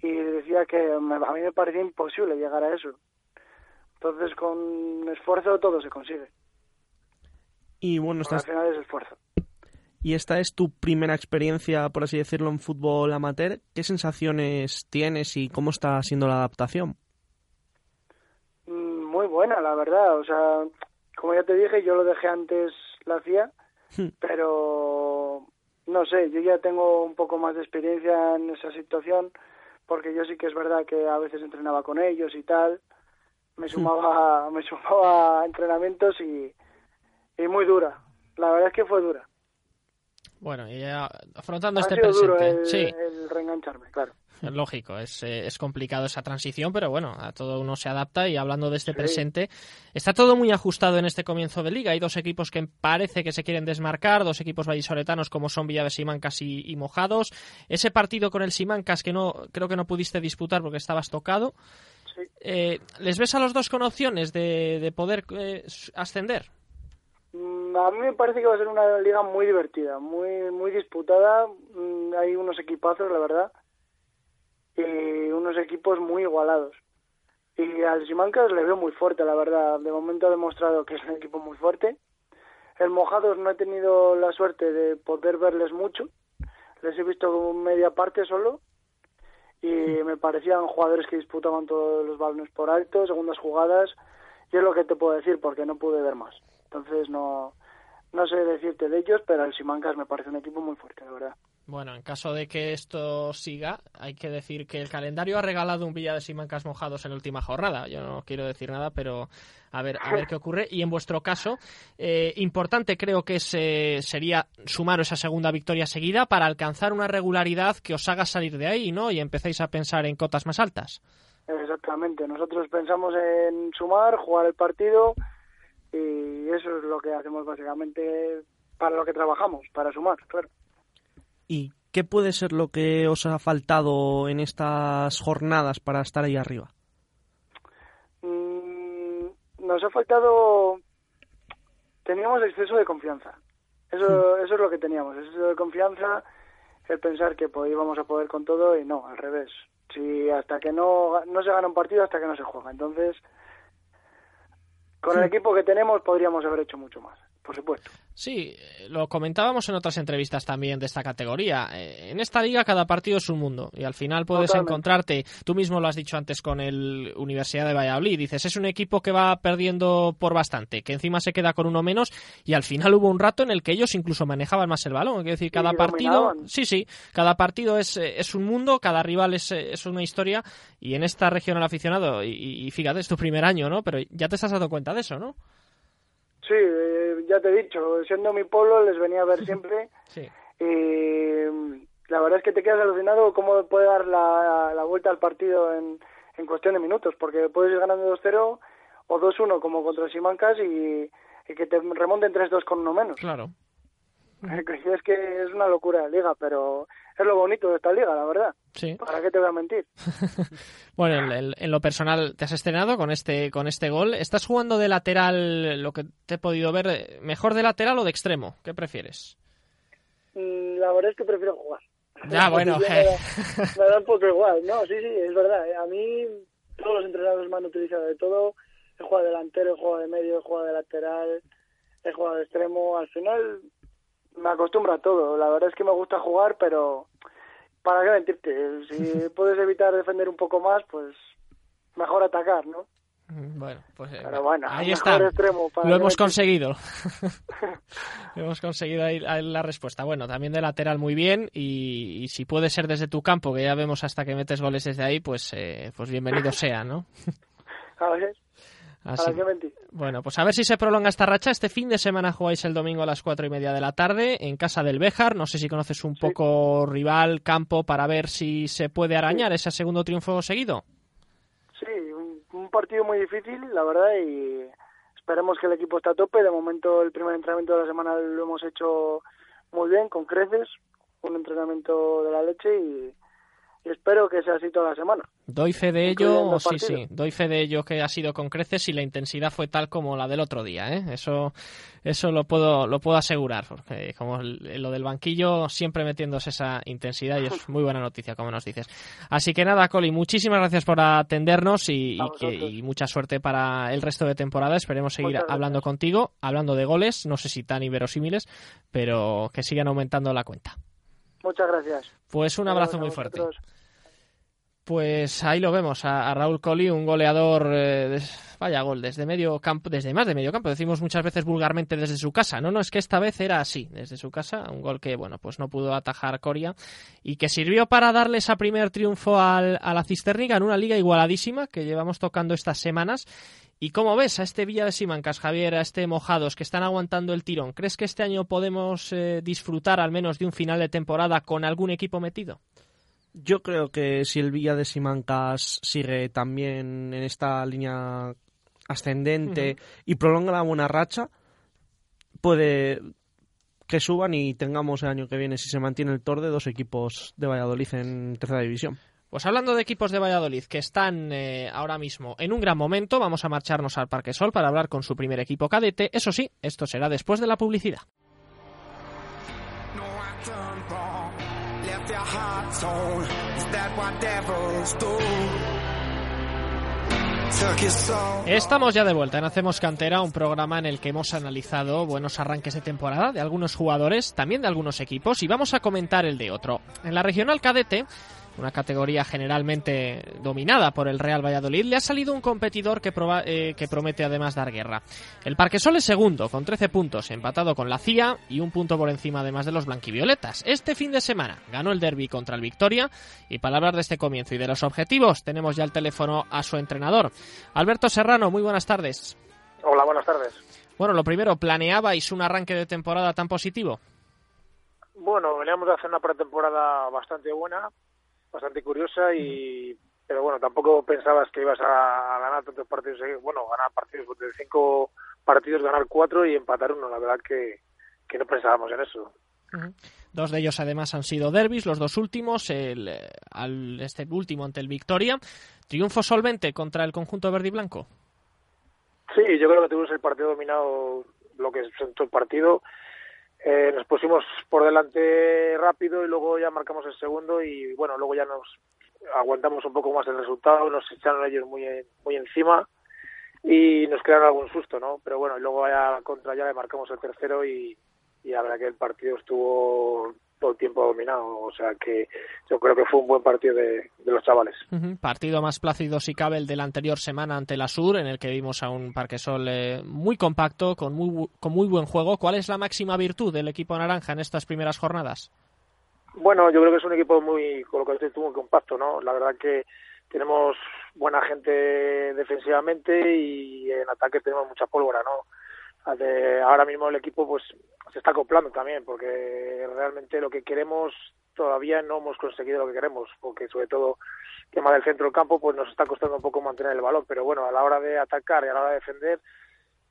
y decía que a mí me parecía imposible llegar a eso. Entonces, con esfuerzo todo se consigue. Y bueno, Al final es esfuerzo y esta es tu primera experiencia, por así decirlo, en fútbol amateur. ¿Qué sensaciones tienes y cómo está siendo la adaptación? Mm, muy buena, la verdad. O sea, como ya te dije, yo lo dejé antes la CIA, hmm. pero no sé, yo ya tengo un poco más de experiencia en esa situación, porque yo sí que es verdad que a veces entrenaba con ellos y tal. Me hmm. sumaba, [laughs] me sumaba a entrenamientos y, y muy dura. La verdad es que fue dura. Bueno, y afrontando este presente. el, sí. el reengancharme, claro. Lógico, es, eh, es complicado esa transición, pero bueno, a todo uno se adapta y hablando de este presente, está todo muy ajustado en este comienzo de liga. Hay dos equipos que parece que se quieren desmarcar, dos equipos vallisoletanos como son Villa de Simancas y, Mojados. Ese partido con el Simancas que no creo que no pudiste disputar porque estabas tocado. Eh, ¿Les ves a los dos con opciones de, de poder eh, ascender? Mm, a mí me parece que va a ser una liga muy divertida, muy muy disputada. Mm, hay unos equipazos, la verdad, y unos equipos muy igualados. Y al Simancas le veo muy fuerte, la verdad. De momento ha demostrado que es un equipo muy fuerte. El Mojados no he tenido la suerte de poder verles mucho. Les he visto media parte solo. Y me parecían jugadores que disputaban todos los balones por alto, segundas jugadas. Y es lo que te puedo decir porque no pude ver más. Entonces no, no sé decirte de ellos, pero el Simancas me parece un equipo muy fuerte, de verdad. Bueno, en caso de que esto siga, hay que decir que el calendario ha regalado un Villa de Simancas mojados en la última jornada. Yo no quiero decir nada, pero a ver, a ver qué ocurre. Y en vuestro caso, eh, importante creo que sería sumar esa segunda victoria seguida para alcanzar una regularidad que os haga salir de ahí, ¿no? Y empecéis a pensar en cotas más altas. Exactamente. Nosotros pensamos en sumar, jugar el partido y eso es lo que hacemos básicamente para lo que trabajamos, para sumar, claro. ¿Y qué puede ser lo que os ha faltado en estas jornadas para estar ahí arriba? Mm, nos ha faltado... Teníamos exceso de confianza. Eso, eso es lo que teníamos, exceso de confianza, el pensar que pues, íbamos a poder con todo y no, al revés. Si hasta que no, no se gana un partido, hasta que no se juega. Entonces, con el equipo que tenemos podríamos haber hecho mucho más por supuesto. Sí, lo comentábamos en otras entrevistas también de esta categoría. Eh, en esta liga cada partido es un mundo y al final puedes encontrarte, tú mismo lo has dicho antes con el Universidad de Valladolid, dices, es un equipo que va perdiendo por bastante, que encima se queda con uno menos y al final hubo un rato en el que ellos incluso manejaban más el balón. Es decir, cada partido, sí, sí, cada partido es, eh, es un mundo, cada rival es, eh, es una historia y en esta región el aficionado, y, y fíjate, es tu primer año, ¿no? Pero ya te estás dando cuenta de eso, ¿no? Sí, eh, ya te he dicho, siendo mi pueblo les venía a ver [laughs] siempre. Y la verdad es que te quedas alucinado cómo puede dar la, vuelta al partido en, en cuestión de minutos, porque puedes ir ganando 2-0 o 2-1 como contra Simancas y, y que te remonten 3-2 con uno menos. Claro. [laughs] Es que es una locura la liga, pero es lo bonito de esta liga, la verdad. Sí. ¿Para qué te voy a mentir? [laughs] bueno, en, lo personal, te has estrenado con este, con este gol. ¿Estás jugando de lateral, lo que te he podido ver, mejor de lateral o de extremo? ¿Qué prefieres? Mm, la verdad es que prefiero jugar. Ya, [laughs] bueno. me, da, un poco igual. No, sí, sí, es verdad. A mí todos los entrenadores me han utilizado de todo. he jugado delantero, he jugado de medio, he jugado de lateral, he jugado de extremo. Al final me acostumbro a todo. La verdad es que me gusta jugar, pero para qué mentirte. Si [laughs] puedes evitar defender un poco más, pues mejor atacar, ¿no? Bueno, pues eh, Pero bueno, ahí está. extremo para Lo hemos conseguido. [laughs] [laughs] hemos conseguido ahí, ahí la respuesta. Bueno, también de lateral muy bien y, y si puede ser desde tu campo, que ya vemos hasta que metes goles desde ahí, pues, eh, pues bienvenido sea, ¿no? A ver, Así. Bueno, pues a ver si se prolonga esta racha. Este fin de semana jugáis el domingo a las cuatro y media de la tarde en casa del Béjar. No sé si conoces un poco rival, campo, para ver si se puede arañar ese segundo triunfo seguido. Sí, un, un partido muy difícil, la verdad, y esperemos que el equipo esté a tope. De momento, el primer entrenamiento de la semana lo hemos hecho muy bien, con creces, un entrenamiento de la leche y, y espero que sea así toda la semana. Doy fe de ello, Incluyendo sí, sí, doy fe de ello que ha sido con creces y la intensidad fue tal como la del otro día, ¿eh? Eso, eso lo puedo, lo puedo asegurar, porque como lo del banquillo siempre metiéndose esa intensidad y es [laughs] muy buena noticia, como nos dices. Así que nada, Coli, muchísimas gracias por atendernos y, y A que- vosotros. y mucha suerte para el resto de temporada. Esperemos seguir Muchas gracias. hablando contigo, hablando de goles, no sé si tan inverosímiles, pero que sigan aumentando la cuenta. Muchas gracias. Pues un abrazo muy fuerte. Pues ahí lo vemos, a, a Raúl Colli, un goleador, eh, vaya gol, desde medio campo, desde más de medio campo, decimos muchas veces vulgarmente desde su casa, no, no, es que esta vez era así, desde su casa, un gol que, bueno, pues no pudo atajar Coria y que sirvió para darle ese primer triunfo al- a la Cisterniga en una liga igualadísima que llevamos tocando estas semanas. ¿Y cómo ves a este Villa de Simancas, Javier, a este Mojados, que están aguantando el tirón? ¿Crees que este año podemos eh, disfrutar al menos de un final de temporada con algún equipo metido? Yo creo que si el Villa de Simancas sigue también en esta línea ascendente y prolonga la buena racha, puede que suban y tengamos el año que viene, si se mantiene el Torde, dos equipos de Valladolid en tercera división. Pues hablando de equipos de Valladolid que están eh, ahora mismo en un gran momento, vamos a marcharnos al Parque Sol para hablar con su primer equipo cadete. Eso sí, esto será después de la publicidad. Estamos ya de vuelta en Hacemos Cantera, un programa en el que hemos analizado buenos arranques de temporada de algunos jugadores, también de algunos equipos, y vamos a comentar el de otro. En la regional cadete, una categoría generalmente dominada por el Real Valladolid, le ha salido un competidor que, proba- eh, que promete además dar guerra. El Parquesol es segundo, con 13 puntos, empatado con la CIA y un punto por encima además de los blanquivioletas. Este fin de semana ganó el derby contra el Victoria y para hablar de este comienzo y de los objetivos tenemos ya el teléfono a su entrenador. Alberto Serrano, muy buenas tardes. Hola, buenas tardes. Bueno, lo primero, ¿planeabais un arranque de temporada tan positivo? Bueno, veníamos de hacer una pretemporada bastante buena, bastante curiosa y pero bueno, tampoco pensabas que ibas a, ganar tantos partidos, bueno, ganar partidos de cinco partidos, ganar cuatro y empatar uno, la verdad que, que no pensábamos en eso. Dos de ellos además han sido derbis, los dos últimos, el, eh, al- este último ante el Victoria. Triunfo solvente contra el conjunto verde y blanco. Sí, yo creo que tuvimos el partido dominado, lo que es todo el partido. Eh, nos pusimos por delante rápido y luego ya marcamos el segundo y bueno, luego ya nos aguantamos un poco más el resultado, nos echaron ellos muy, muy encima y nos crearon algún susto, ¿no? Pero bueno, y luego ya contra ya le marcamos el tercero y, y la verdad que el partido estuvo todo el tiempo dominado, o sea que yo creo que fue un buen partido de, de los chavales. Partido más plácido si cabe el de la anterior semana ante la Sur, en el que vimos a un Parquesol eh, muy compacto, con muy, con muy buen juego. ¿Cuál es la máxima virtud del equipo naranja en estas primeras jornadas? Bueno, yo creo que es un equipo muy, con lo que tú, muy compacto, ¿no? La verdad que tenemos buena gente defensivamente y en ataque tenemos mucha pólvora, ¿no? De- ahora mismo el equipo pues se está acoplando también porque realmente lo que queremos todavía no hemos conseguido lo que queremos porque sobre todo el tema del centro del campo pues nos está costando un poco mantener el balón pero bueno a la hora de atacar y a la hora de defender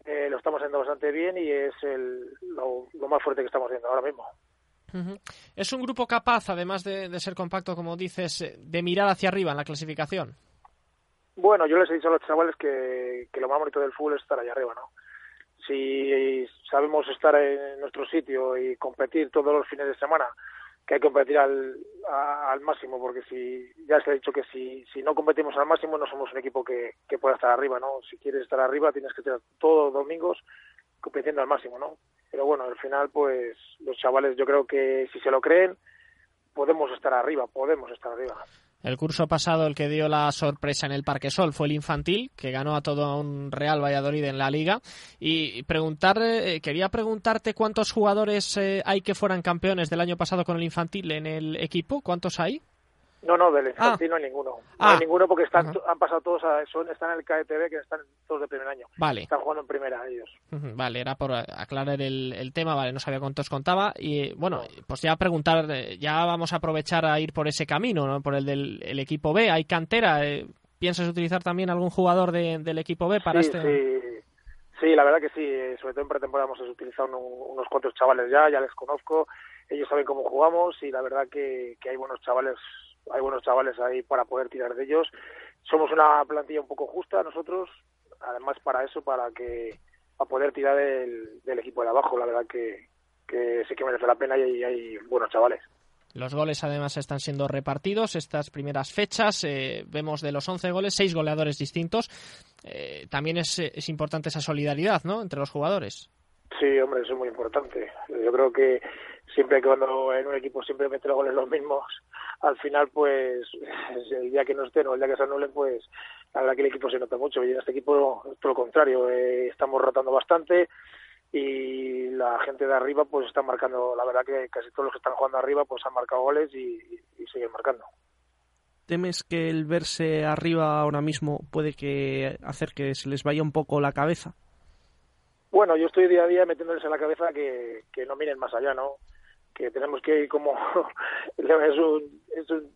eh, lo estamos haciendo bastante bien y es el, lo, lo más fuerte que estamos haciendo ahora mismo. Es un grupo capaz, además de, de ser compacto, como dices, eh, de mirar hacia arriba en la clasificación. Bueno, yo les he dicho a los chavales que, que lo más bonito del fútbol es estar allá arriba, ¿no? Si sabemos estar en nuestro sitio y competir todos los fines de semana, que hay que competir al, al máximo, porque si ya se ha dicho que si, si no competimos al máximo no somos un equipo que, que pueda estar arriba, ¿no? Si quieres estar arriba tienes que estar todos los domingos compitiendo al máximo, ¿no? Pero bueno, al final, pues los chavales yo creo que si se lo creen, podemos estar arriba, podemos estar arriba. El curso pasado el que dio la sorpresa en el Parque Sol fue el infantil, que ganó a todo un Real Valladolid en la liga. Y preguntar, eh, quería preguntarte cuántos jugadores eh, hay que fueran campeones del año pasado con el infantil en el equipo. ¿Cuántos hay? No, no, del infantil no hay ninguno. No Ah. hay ninguno porque están, han pasado todos, a, son, están en el KTV, que están todos de primer año. Vale. Están jugando en primera ellos. Vale, era por aclarar el, el tema, vale, no sabía cuántos contaba. Y bueno, pues ya preguntar, eh, ya vamos a aprovechar a ir por ese camino, ¿no? por el del el equipo B. ¿Hay cantera? eh, ¿Piensas utilizar también algún jugador de- del equipo B para sí, este? sí, sí, la verdad que sí. eh, Sobre todo en pretemporada hemos utilizado un- unos cuantos chavales ya, ya les conozco. Ellos saben cómo jugamos y la verdad que, que hay buenos chavales, hay buenos chavales ahí para poder tirar de ellos. Somos una plantilla un poco justa nosotros, además para eso, para que para poder tirar del, del equipo de abajo. La verdad que, que que merece la pena y hay, hay buenos chavales. Los goles además están siendo repartidos estas primeras fechas. eh, vemos de los 11 goles, 6 goleadores distintos. Eh, también es, es importante esa solidaridad ¿no? entre los jugadores. Sí, hombre, eso es muy importante. Yo creo que siempre que cuando en un equipo siempre mete los goles los mismos, al final, pues, el día que no estén o el día que se anulen, pues, la verdad que el equipo se nota mucho. Y en este equipo todo lo contrario. eh, estamos rotando bastante y la gente de arriba, pues, está marcando. La verdad que casi todos los que están jugando arriba, pues, han marcado goles y, y siguen marcando. ¿Temes que el verse arriba ahora mismo puede que hacer que se les vaya un poco la cabeza? Bueno, yo estoy día a día metiéndoles en la cabeza que, que no miren más allá, ¿no? Que tenemos que ir como... [laughs] es un, es un-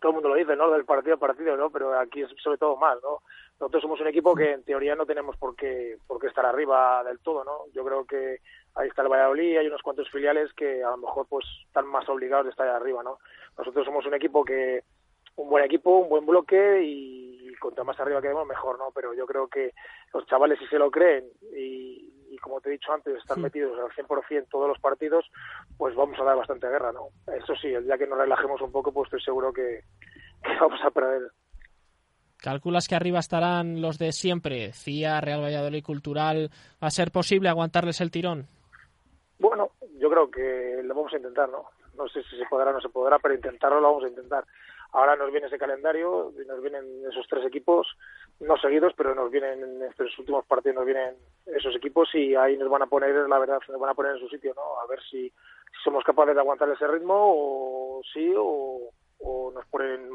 todo el mundo lo dice, ¿no? Del partido a partido, ¿no? Pero aquí es sobre todo más, ¿no? Nosotros somos un equipo que en teoría no tenemos por qué, por qué estar arriba del todo, ¿no? Yo creo que ahí está el Valladolid, hay unos cuantos filiales que a lo mejor pues están más obligados de estar arriba, ¿no? Nosotros somos un equipo que, un buen equipo, un buen bloque y contra más arriba quedemos mejor, ¿no? Pero yo creo que los chavales si se lo creen y, y como te he dicho antes, están metidos al 100% todos los partidos, pues vamos a dar bastante guerra, ¿no? Eso sí, el día que nos relajemos un poco, pues estoy seguro que, [laughs] que vamos a perder. ¿Calculas que arriba estarán los de siempre? CIA, Real Valladolid Cultural. ¿Va a ser posible aguantarles el tirón? Bueno, yo creo que lo vamos a intentar, ¿no? No sé si se podrá o no se podrá, pero intentarlo lo vamos a intentar. Ahora nos viene ese calendario, nos vienen esos tres equipos, no seguidos, pero nos vienen en estos últimos partidos, nos vienen esos equipos y ahí nos van a poner, la verdad, nos van a poner en su sitio, ¿no? A ver si, si somos capaces de aguantar ese ritmo o sí o, o nos ponen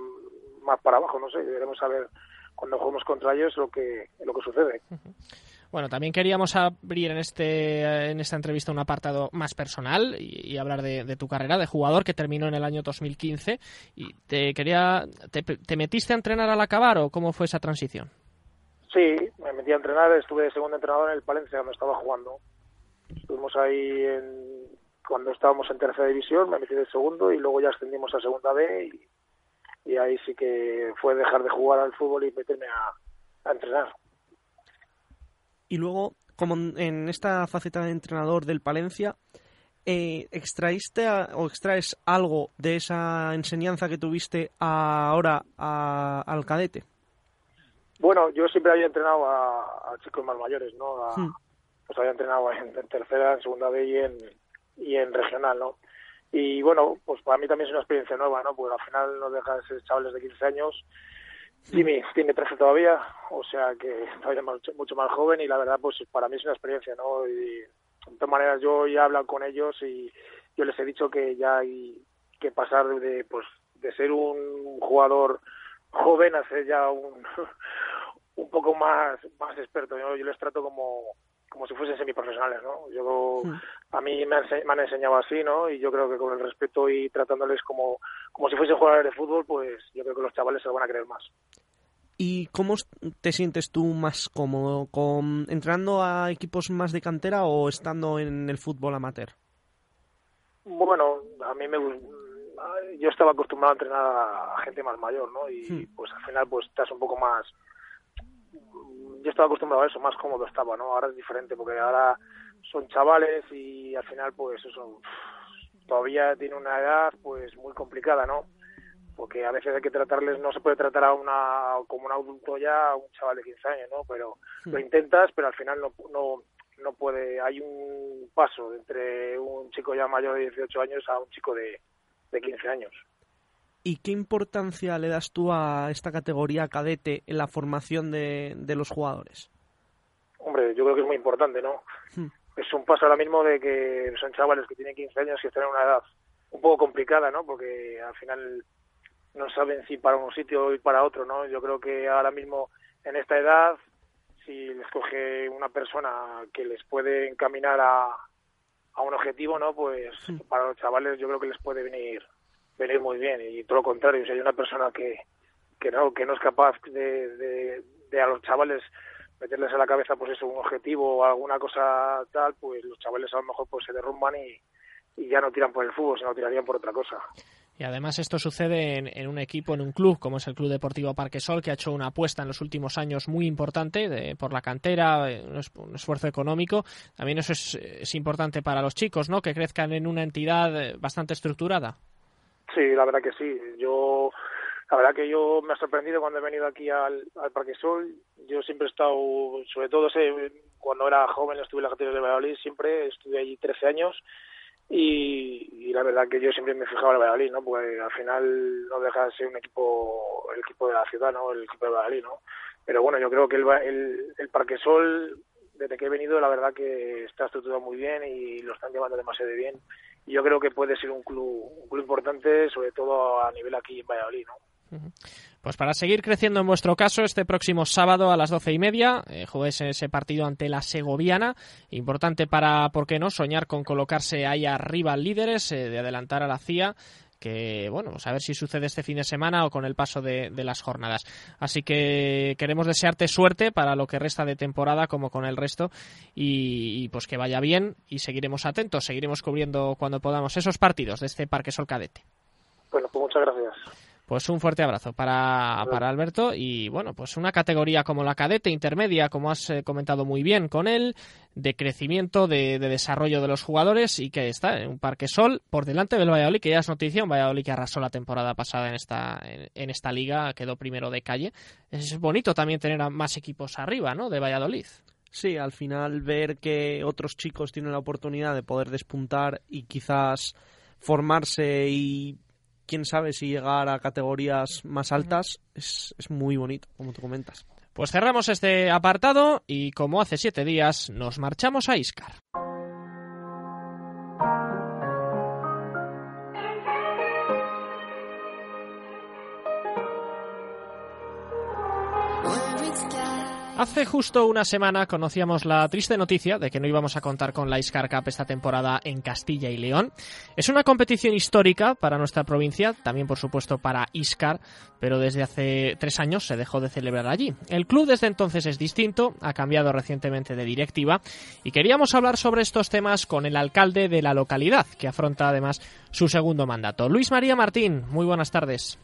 más para abajo, no sé, veremos a ver cuando juguemos contra ellos lo que lo que sucede. Bueno, también queríamos abrir en este en esta entrevista un apartado más personal y, hablar de, tu carrera de jugador que terminó en el año 2015 y te quería te, te metiste a entrenar al acabar o cómo fue esa transición. Sí, me metí a entrenar, estuve de segundo entrenador en el Palencia cuando estaba jugando. Estuvimos ahí en, cuando estábamos en tercera división, me metí de segundo y luego ya ascendimos a segunda B y, ahí sí que fue dejar de jugar al fútbol y meterme a entrenar. Y luego, como en- esta faceta de entrenador del Palencia, eh, ¿extraíste a- o extraes algo de esa enseñanza que tuviste a- ahora a- al cadete? Bueno, yo siempre había entrenado a, chicos más mayores, ¿no? A- Hmm. Pues había entrenado en, en tercera, en segunda B y en, y en regional, ¿no? Y bueno, pues para mí también es una experiencia nueva, ¿no? Porque al final no dejas de ser chavales de 15 años. Jimmy tiene 13 todavía, o sea que todavía mucho, mucho más joven y la verdad, pues para mí es una experiencia, ¿no? Y de todas maneras yo ya he hablado con ellos y yo les he dicho que ya hay que pasar de, pues, de ser un jugador joven a ser ya un, [laughs] un poco más, más experto. Yo, yo les trato como, como si fuesen semiprofesionales, ¿no? Yo, a mí me han, ense- me han enseñado así, ¿no? Y yo creo que con el respeto y tratándoles como, como si fuesen jugadores de fútbol, pues yo creo que los chavales se lo van a creer más. ¿Y cómo te sientes tú más cómodo? ¿Con, ¿Entrenando a equipos más de cantera o estando en el fútbol amateur? Bueno, a mí me yo estaba acostumbrado a entrenar a gente más mayor, ¿no? Y Hmm. pues al final pues estás un poco más yo estaba acostumbrado a eso, más cómodo estaba, ¿no? Ahora es diferente porque ahora son chavales y al final pues eso todavía tienen una edad pues muy complicada, ¿no? Porque a veces hay que tratarles, no se puede tratar a una como un adulto ya, a un chaval de 15 años, ¿no? Pero lo intentas, pero al final no, no, no puede, hay un paso entre un chico ya mayor de 18 años a un chico de, de 15 años. ¿Y qué importancia le das tú a esta categoría cadete en la formación de, de los jugadores? Hombre, yo creo que es muy importante, ¿no? Hmm. Es un paso ahora mismo de que son chavales que tienen 15 años y están en una edad un poco complicada, ¿no? Porque al final no saben si para un sitio o ir para otro, ¿no? Yo creo que ahora mismo en esta edad, si les coge una persona que les puede encaminar a, a un objetivo, ¿no? Pues para los chavales yo creo que les puede venir venir muy bien y todo lo contrario, si hay una persona que, que no que no es capaz de, de, a los chavales meterles a la cabeza pues eso un objetivo o alguna cosa tal pues los chavales a lo mejor pues se derrumban y, ya no tiran por el fútbol sino tirarían por otra cosa Y además esto sucede en, un equipo, en un club, como es el Club Deportivo Parquesol, que ha hecho una apuesta en los últimos años muy importante de, por la cantera, eh, un, un esfuerzo económico. También eso es, es importante para los chicos, ¿no? Que crezcan en una entidad eh, bastante estructurada. Sí, la verdad que sí. Yo, la verdad que yo me ha sorprendido cuando he venido aquí al, al Parque Sol. Yo siempre he estado, sobre todo cuando era joven estuve en las categorías de Valladolid, siempre estuve allí 13 años y, y la verdad que yo siempre me fijaba en el Valladolid, ¿no? Porque al final no deja de ser un equipo, el equipo de la ciudad, ¿no? El equipo de Valladolid, ¿no? Pero bueno, yo creo que el, el, el Parque Sol, desde que he venido, la verdad que está estructurado muy bien y lo están llevando demasiado bien. Yo creo que puede ser un club, un club importante, sobre todo a nivel aquí en Valladolid, ¿no? Pues para seguir creciendo en vuestro caso, este próximo sábado a las doce y media eh, ese partido ante la Segoviana. Importante para, ¿por qué no?, soñar con colocarse ahí arriba líderes, eh, de adelantar a la CIA que bueno, pues a ver si sucede este fin de semana o con el paso de, las jornadas. Así que queremos desearte suerte para lo que resta de temporada como con el resto y, y, pues que vaya bien y seguiremos atentos, seguiremos cubriendo cuando podamos esos partidos de este Parque Sol Cadete. Bueno, pues muchas gracias. Pues un fuerte abrazo para, para Alberto y bueno, pues una categoría como la cadete intermedia, como has eh, comentado muy bien con él, de crecimiento, de, de desarrollo de los jugadores y que está en un Parque Sol por delante del Valladolid, que ya es noticia, un Valladolid que arrasó la temporada pasada en esta, en, en esta liga, quedó primero de calle. Es bonito también tener a más equipos arriba, ¿no? De Valladolid. Sí, al final ver que otros chicos tienen la oportunidad de poder despuntar y quizás formarse y quién sabe si llegar a categorías más altas es, es muy bonito, como tú comentas. Pues cerramos este apartado y como hace siete días nos marchamos a Iscar. Hace justo una semana conocíamos la triste noticia de que no íbamos a contar con la Iscar Cup esta temporada en Castilla y León. Es una competición histórica para nuestra provincia, también por supuesto para Iscar, pero desde hace tres años se dejó de celebrar allí. El club desde entonces es distinto, ha cambiado recientemente de directiva y queríamos hablar sobre estos temas con el alcalde de la localidad, que afronta además su segundo mandato. Luis María Martín, muy buenas tardes.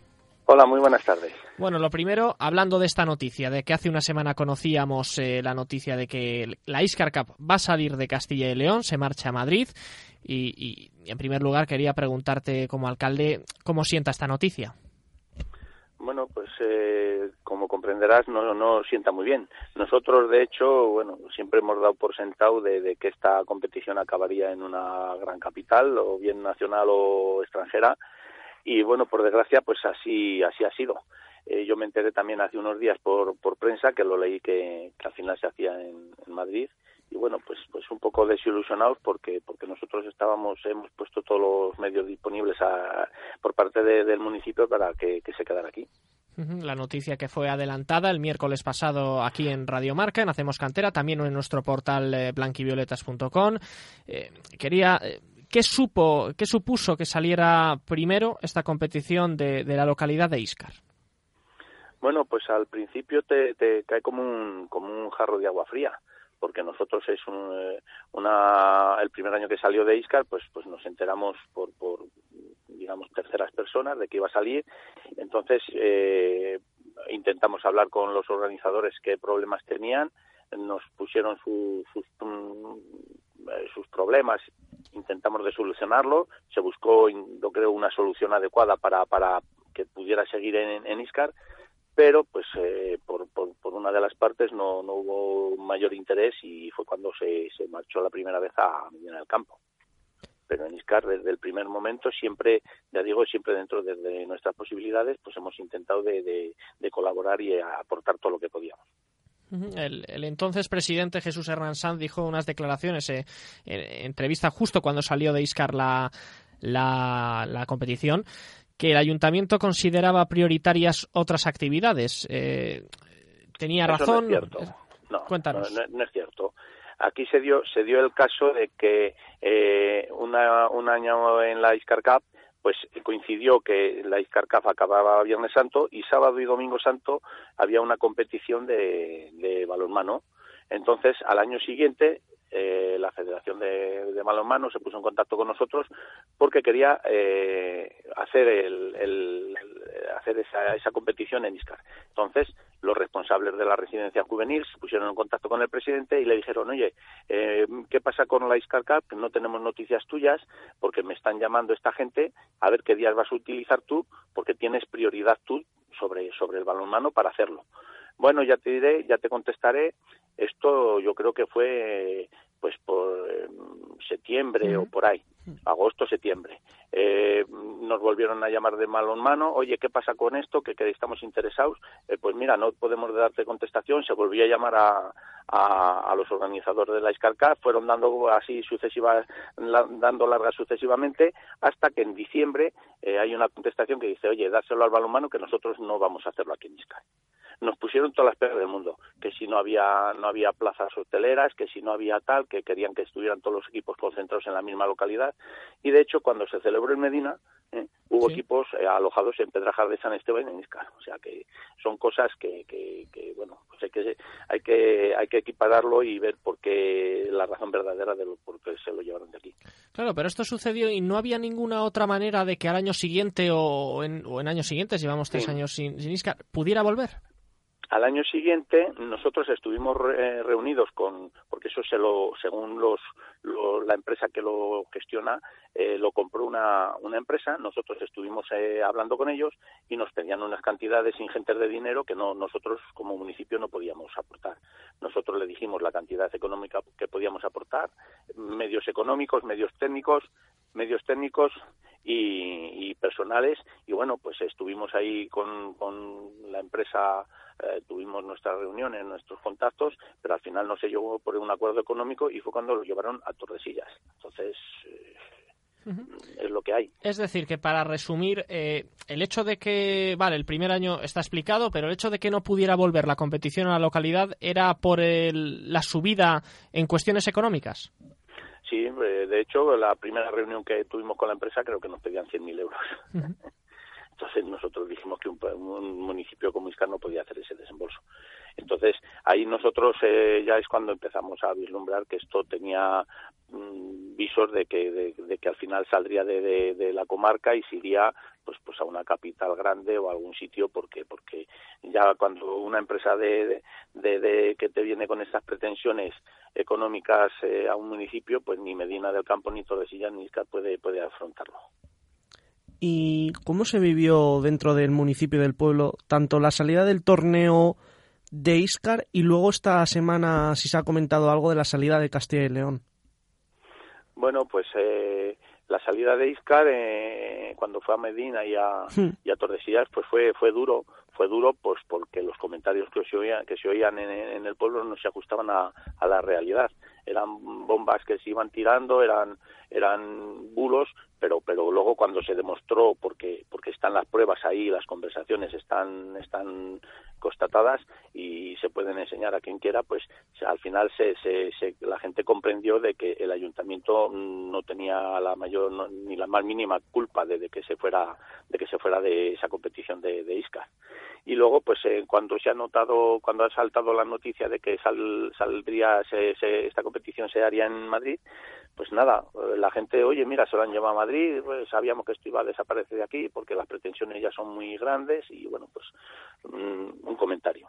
Hola, muy buenas tardes. Bueno, lo primero, hablando de esta noticia, de que hace una semana conocíamos eh, la noticia de que la Iscar Cup va a salir de Castilla y León, se marcha a Madrid, y, y en primer lugar quería preguntarte como alcalde cómo sienta esta noticia. Bueno, pues eh, como comprenderás, no, no sienta muy bien. Nosotros, de hecho, bueno, siempre hemos dado por sentado de, de que esta competición acabaría en una gran capital, o bien nacional o extranjera, y bueno, por desgracia, pues así, así ha sido. Eh, yo me enteré también hace unos días por, por prensa que lo leí que, al final se hacía en, en Madrid y bueno, pues pues un poco desilusionados porque porque nosotros estábamos hemos puesto todos los medios disponibles a, por parte de, del municipio para que, que se quedara aquí. La noticia que fue adelantada el miércoles pasado aquí en Radio Marca, en Hacemos Cantera, también en nuestro portal eh, blanquivioletas.com. Eh, quería eh, ¿Qué, supo, ¿Qué supuso que saliera primero esta competición de, de la localidad de Iscar? Bueno, pues al principio te, te, cae como un, como un jarro de agua fría, porque nosotros es un, una, el primer año que salió de Iscar, pues, pues nos enteramos por, por, digamos, terceras personas de que iba a salir. Entonces, eh, intentamos hablar con los organizadores qué problemas tenían, nos pusieron su, sus, sus problemas intentamos de solucionarlo, se buscó, yo creo, una solución adecuada para, para que pudiera seguir en, en Iscar, pero pues eh, por, por, por, una de las partes no, no hubo mayor interés y fue cuando se, se marchó la primera vez a Medina del Campo. Pero en Iscar desde el primer momento siempre, ya digo, siempre dentro de, nuestras posibilidades, pues hemos intentado de, de, de colaborar y aportar todo lo que podíamos. El, el, entonces presidente Jesús Hernán Sanz dijo unas declaraciones eh, en entrevista justo cuando salió de Iscar la, la, la competición que el ayuntamiento consideraba prioritarias otras actividades. Eh, ¿Tenía razón? No es cierto. No, Cuéntanos. No, no, es cierto. Aquí se dio, se dio el caso de que eh, una, un año en la Iscar Cup pues coincidió que la Iscarcaf acababa Viernes Santo y sábado y Domingo Santo había una competición de, de balonmano. Entonces, al año siguiente, eh, la Federación de, de Balonmano se puso en contacto con nosotros porque quería eh, hacer el, el, hacer esa, esa competición en Iscar. Entonces, los responsables de la residencia juvenil se pusieron en contacto con el presidente y le dijeron, oye, eh, ¿qué pasa con la Iscar Cup? No tenemos noticias tuyas porque me están llamando esta gente a ver qué días vas a utilizar tú porque tienes prioridad tú sobre, sobre el balonmano para hacerlo. Bueno, ya te diré, ya te contestaré. Esto yo creo que fue pues por eh, septiembre o por ahí, agosto, septiembre. Eh, nos volvieron a llamar de mano en mano, oye, ¿qué pasa con esto? Que, que estamos interesados. Eh, pues mira, no podemos darte contestación. Se volvió a llamar a, a, los organizadores de la Iscarca, fueron dando así sucesivas, dando largas sucesivamente, hasta que en diciembre eh, hay una contestación que dice, oye, dáselo al balonmano que nosotros no vamos a hacerlo aquí en Iscar nos pusieron todas las pegas del mundo, que si no había no había plazas hoteleras, que si no había tal, que querían que estuvieran todos los equipos concentrados en la misma localidad y de hecho cuando se celebró en Medina eh, hubo sí. equipos eh, alojados en Pedrajar de San Esteban y en Iscar, o sea que son cosas que, que, que bueno pues hay que hay que hay que equipararlo y ver por qué la razón verdadera de lo por qué se lo llevaron de aquí. Claro, pero esto sucedió y no había ninguna otra manera de que al año siguiente o en, o en años siguientes, llevamos tres sí. años sin, sin Iscar, pudiera volver. Al año siguiente nosotros estuvimos re reunidos con, porque eso se lo, según los, lo, la empresa que lo gestiona, eh, lo compró una, una empresa, nosotros estuvimos eh, hablando con ellos y nos pedían unas cantidades ingentes de dinero que no, nosotros como municipio no podíamos aportar. Nosotros le dijimos la cantidad económica que podíamos aportar, medios económicos, medios técnicos, medios técnicos y, y personales y bueno, pues estuvimos ahí con, con la empresa eh, tuvimos nuestras reuniones, nuestros contactos, pero al final no se llevó por un acuerdo económico y fue cuando lo llevaron a Tordesillas. Entonces, eh, uh -huh. es lo que hay. Es decir, que para resumir, eh, el hecho de que, vale, el primer año está explicado, pero el hecho de que no pudiera volver la competición a la localidad era por el, la subida en cuestiones económicas. Sí, eh, de hecho, la primera reunión que tuvimos con la empresa creo que nos pedían 100.000 euros. Uh -huh. Entonces nosotros dijimos que un, un, municipio como Iscar no podía hacer ese desembolso. Entonces ahí nosotros eh, ya es cuando empezamos a vislumbrar que esto tenía mmm, visos de que, de, que al final saldría de, de, la comarca y se iría pues, pues a una capital grande o a algún sitio porque porque ya cuando una empresa de, de, que te viene con estas pretensiones económicas eh, a un municipio pues ni Medina del Campo ni Tordesillas ni Iscar puede puede afrontarlo. ¿Y cómo se vivió dentro del municipio del pueblo tanto la salida del torneo de Iscar y luego esta semana si se ha comentado algo de la salida de Castilla y León? Bueno, pues eh, la salida de Iscar eh, cuando fue a Medina y a, hmm. y a Tordesillas pues fue fue duro fue duro pues porque los comentarios que se oían que se oían en, en el pueblo no se ajustaban a, a la realidad eran bombas que se iban tirando eran eran bulos pero pero luego cuando se demostró porque porque están las pruebas ahí las conversaciones están están constatadas y se pueden enseñar a quien quiera pues al final se, se, la gente comprendió de que el ayuntamiento no tenía la mayor no, ni la más mínima culpa de, de, que se fuera de que se fuera de esa competición de, de Iscar y luego pues eh, cuando se ha notado cuando ha saltado la noticia de que sal, saldría se, se, esta competición se haría en Madrid pues nada, la gente, oye, mira, se lo han llevado a Madrid, pues sabíamos que esto iba a desaparecer de aquí porque las pretensiones ya son muy grandes y bueno, pues mm, un comentario.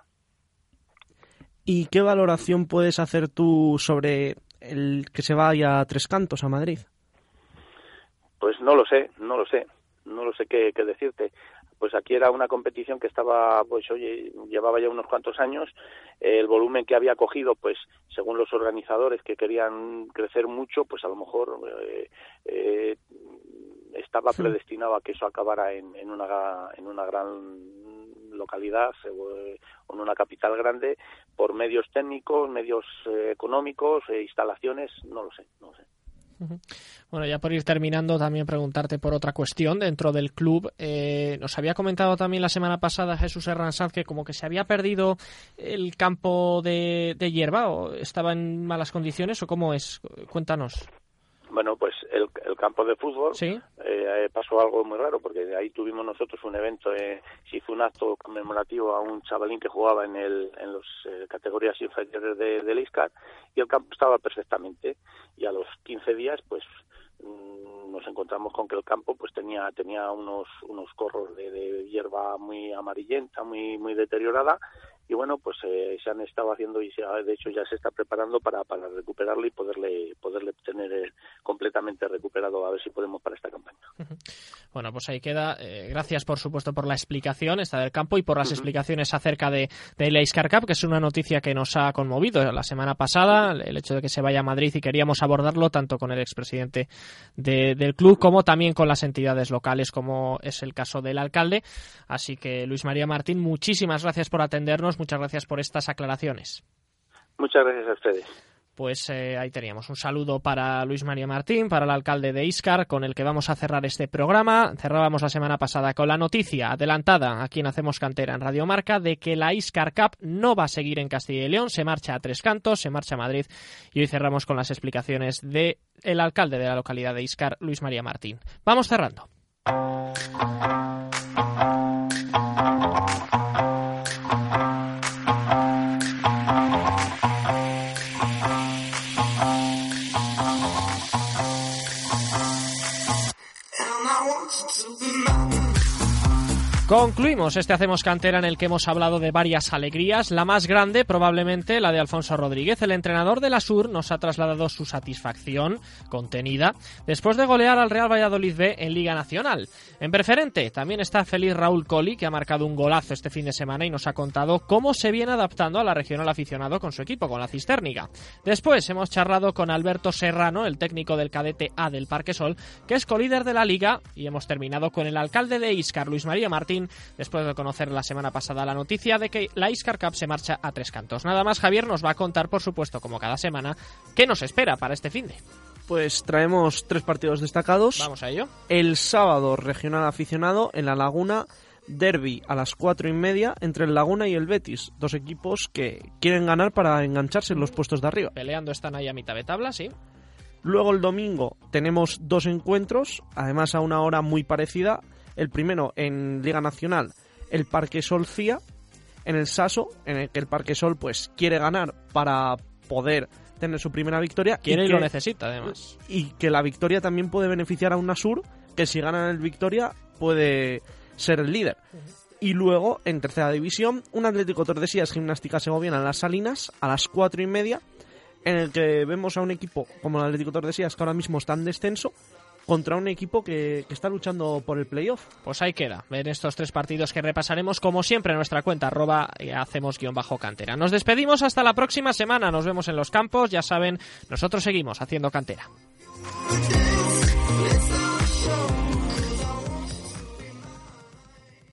¿Y qué valoración puedes hacer tú sobre el que se vaya a Tres Cantos, a Madrid? Pues no lo sé, no lo sé, no lo sé qué, qué decirte pues aquí era una competición que estaba, pues oye, llevaba ya unos cuantos años, el volumen que había cogido, pues según los organizadores que querían crecer mucho, pues a lo mejor eh, eh, estaba predestinado a que eso acabara en, en, una, en una gran localidad eh, o en una capital grande por medios técnicos, medios eh, económicos, e instalaciones, no lo sé, no lo sé. Bueno, ya por ir terminando, también preguntarte por otra cuestión dentro del club. Eh, nos había comentado también la semana pasada Jesús Herranzaz que como que se había perdido el campo de hierba o estaba en malas condiciones o cómo es. Cuéntanos. Bueno, pues el, el campo de fútbol eh, pasó algo muy raro porque ahí tuvimos nosotros un evento, eh, se hizo un acto conmemorativo a un chavalín que jugaba en el en las eh, categorías inferiores de, del ISCAR y el campo estaba perfectamente. Y a los 15 días pues mm, nos encontramos con que el campo pues tenía tenía unos unos corros de, de hierba muy amarillenta, muy muy deteriorada y bueno pues eh, se han estado haciendo y se de hecho ya se está preparando para, para recuperarlo y poderle poderle tener eh, completamente recuperado a ver si podemos para esta campaña. Bueno pues ahí queda. Eh, gracias por supuesto por la explicación esta del campo y por las explicaciones acerca de, de la Iscar Cup que es una noticia que nos ha conmovido. La semana pasada el hecho de que se vaya a Madrid y queríamos abordarlo tanto con el expresidente de, del club como también con las entidades locales como es el caso del alcalde. Así que Luis María Martín muchísimas gracias por atendernos muchas gracias por estas aclaraciones. Muchas gracias a ustedes. Pues eh, ahí teníamos un saludo para Luis María Martín, para el alcalde de Iscar, con el que vamos a cerrar este programa. Cerrábamos la semana pasada con la noticia adelantada aquí en Hacemos Cantera en Radio Marca de que la Iscar Cup no va a seguir en Castilla y León, se marcha a Tres Cantos, se marcha a Madrid y hoy cerramos con las explicaciones del el alcalde de la localidad de Iscar, Luis María Martín. Vamos cerrando. I want to be Concluimos este Hacemos Cantera en el que hemos hablado de varias alegrías. La más grande, probablemente, la de Alfonso Rodríguez. El entrenador de la Sur nos ha trasladado su satisfacción contenida después de golear al Real Valladolid B en Liga Nacional. En preferente también está feliz Raúl Coli, que ha marcado un golazo este fin de semana y nos ha contado cómo se viene adaptando a la regional aficionado con su equipo, con la Cistérnica. Después hemos charlado con Alberto Serrano, el técnico del cadete A del Parque Sol, que es colíder de la liga, y hemos terminado con el alcalde de Iscar, Luis María Martín, después de conocer la semana pasada la noticia de que la Iscar Cup se marcha a tres cantos. Nada más, Javier nos va a contar, por supuesto, como cada semana, qué nos espera para este fin de. Pues traemos tres partidos destacados. Vamos a ello. El sábado, regional aficionado en La Laguna. Derby a las cuatro y media entre el Laguna y el Betis, dos equipos que quieren ganar para engancharse en los puestos de arriba. Peleando están ahí a mitad de tabla, sí. Luego el domingo tenemos dos encuentros, además a una hora muy parecida. El primero en Liga Nacional, el Parque Sol Cía, en el Saso, en el que el Parque Sol pues quiere ganar para poder tener su primera victoria. Quiere y, que, lo necesita, además. Y que la victoria también puede beneficiar a Unasur, que si gana el Victoria puede ser el líder. Y luego, en tercera división, un Atlético Tordesillas Gimnástica Segoviana en las Salinas a las cuatro y media, en el que vemos a un equipo como el Atlético Tordesillas que ahora mismo está en descenso, contra un equipo que, que, está luchando por el playoff. Pues ahí queda, en estos tres partidos que repasaremos, como siempre, en nuestra cuenta arroba hacemos guion bajo cantera. Nos despedimos hasta la próxima semana, nos vemos en los campos, ya saben, nosotros seguimos haciendo cantera.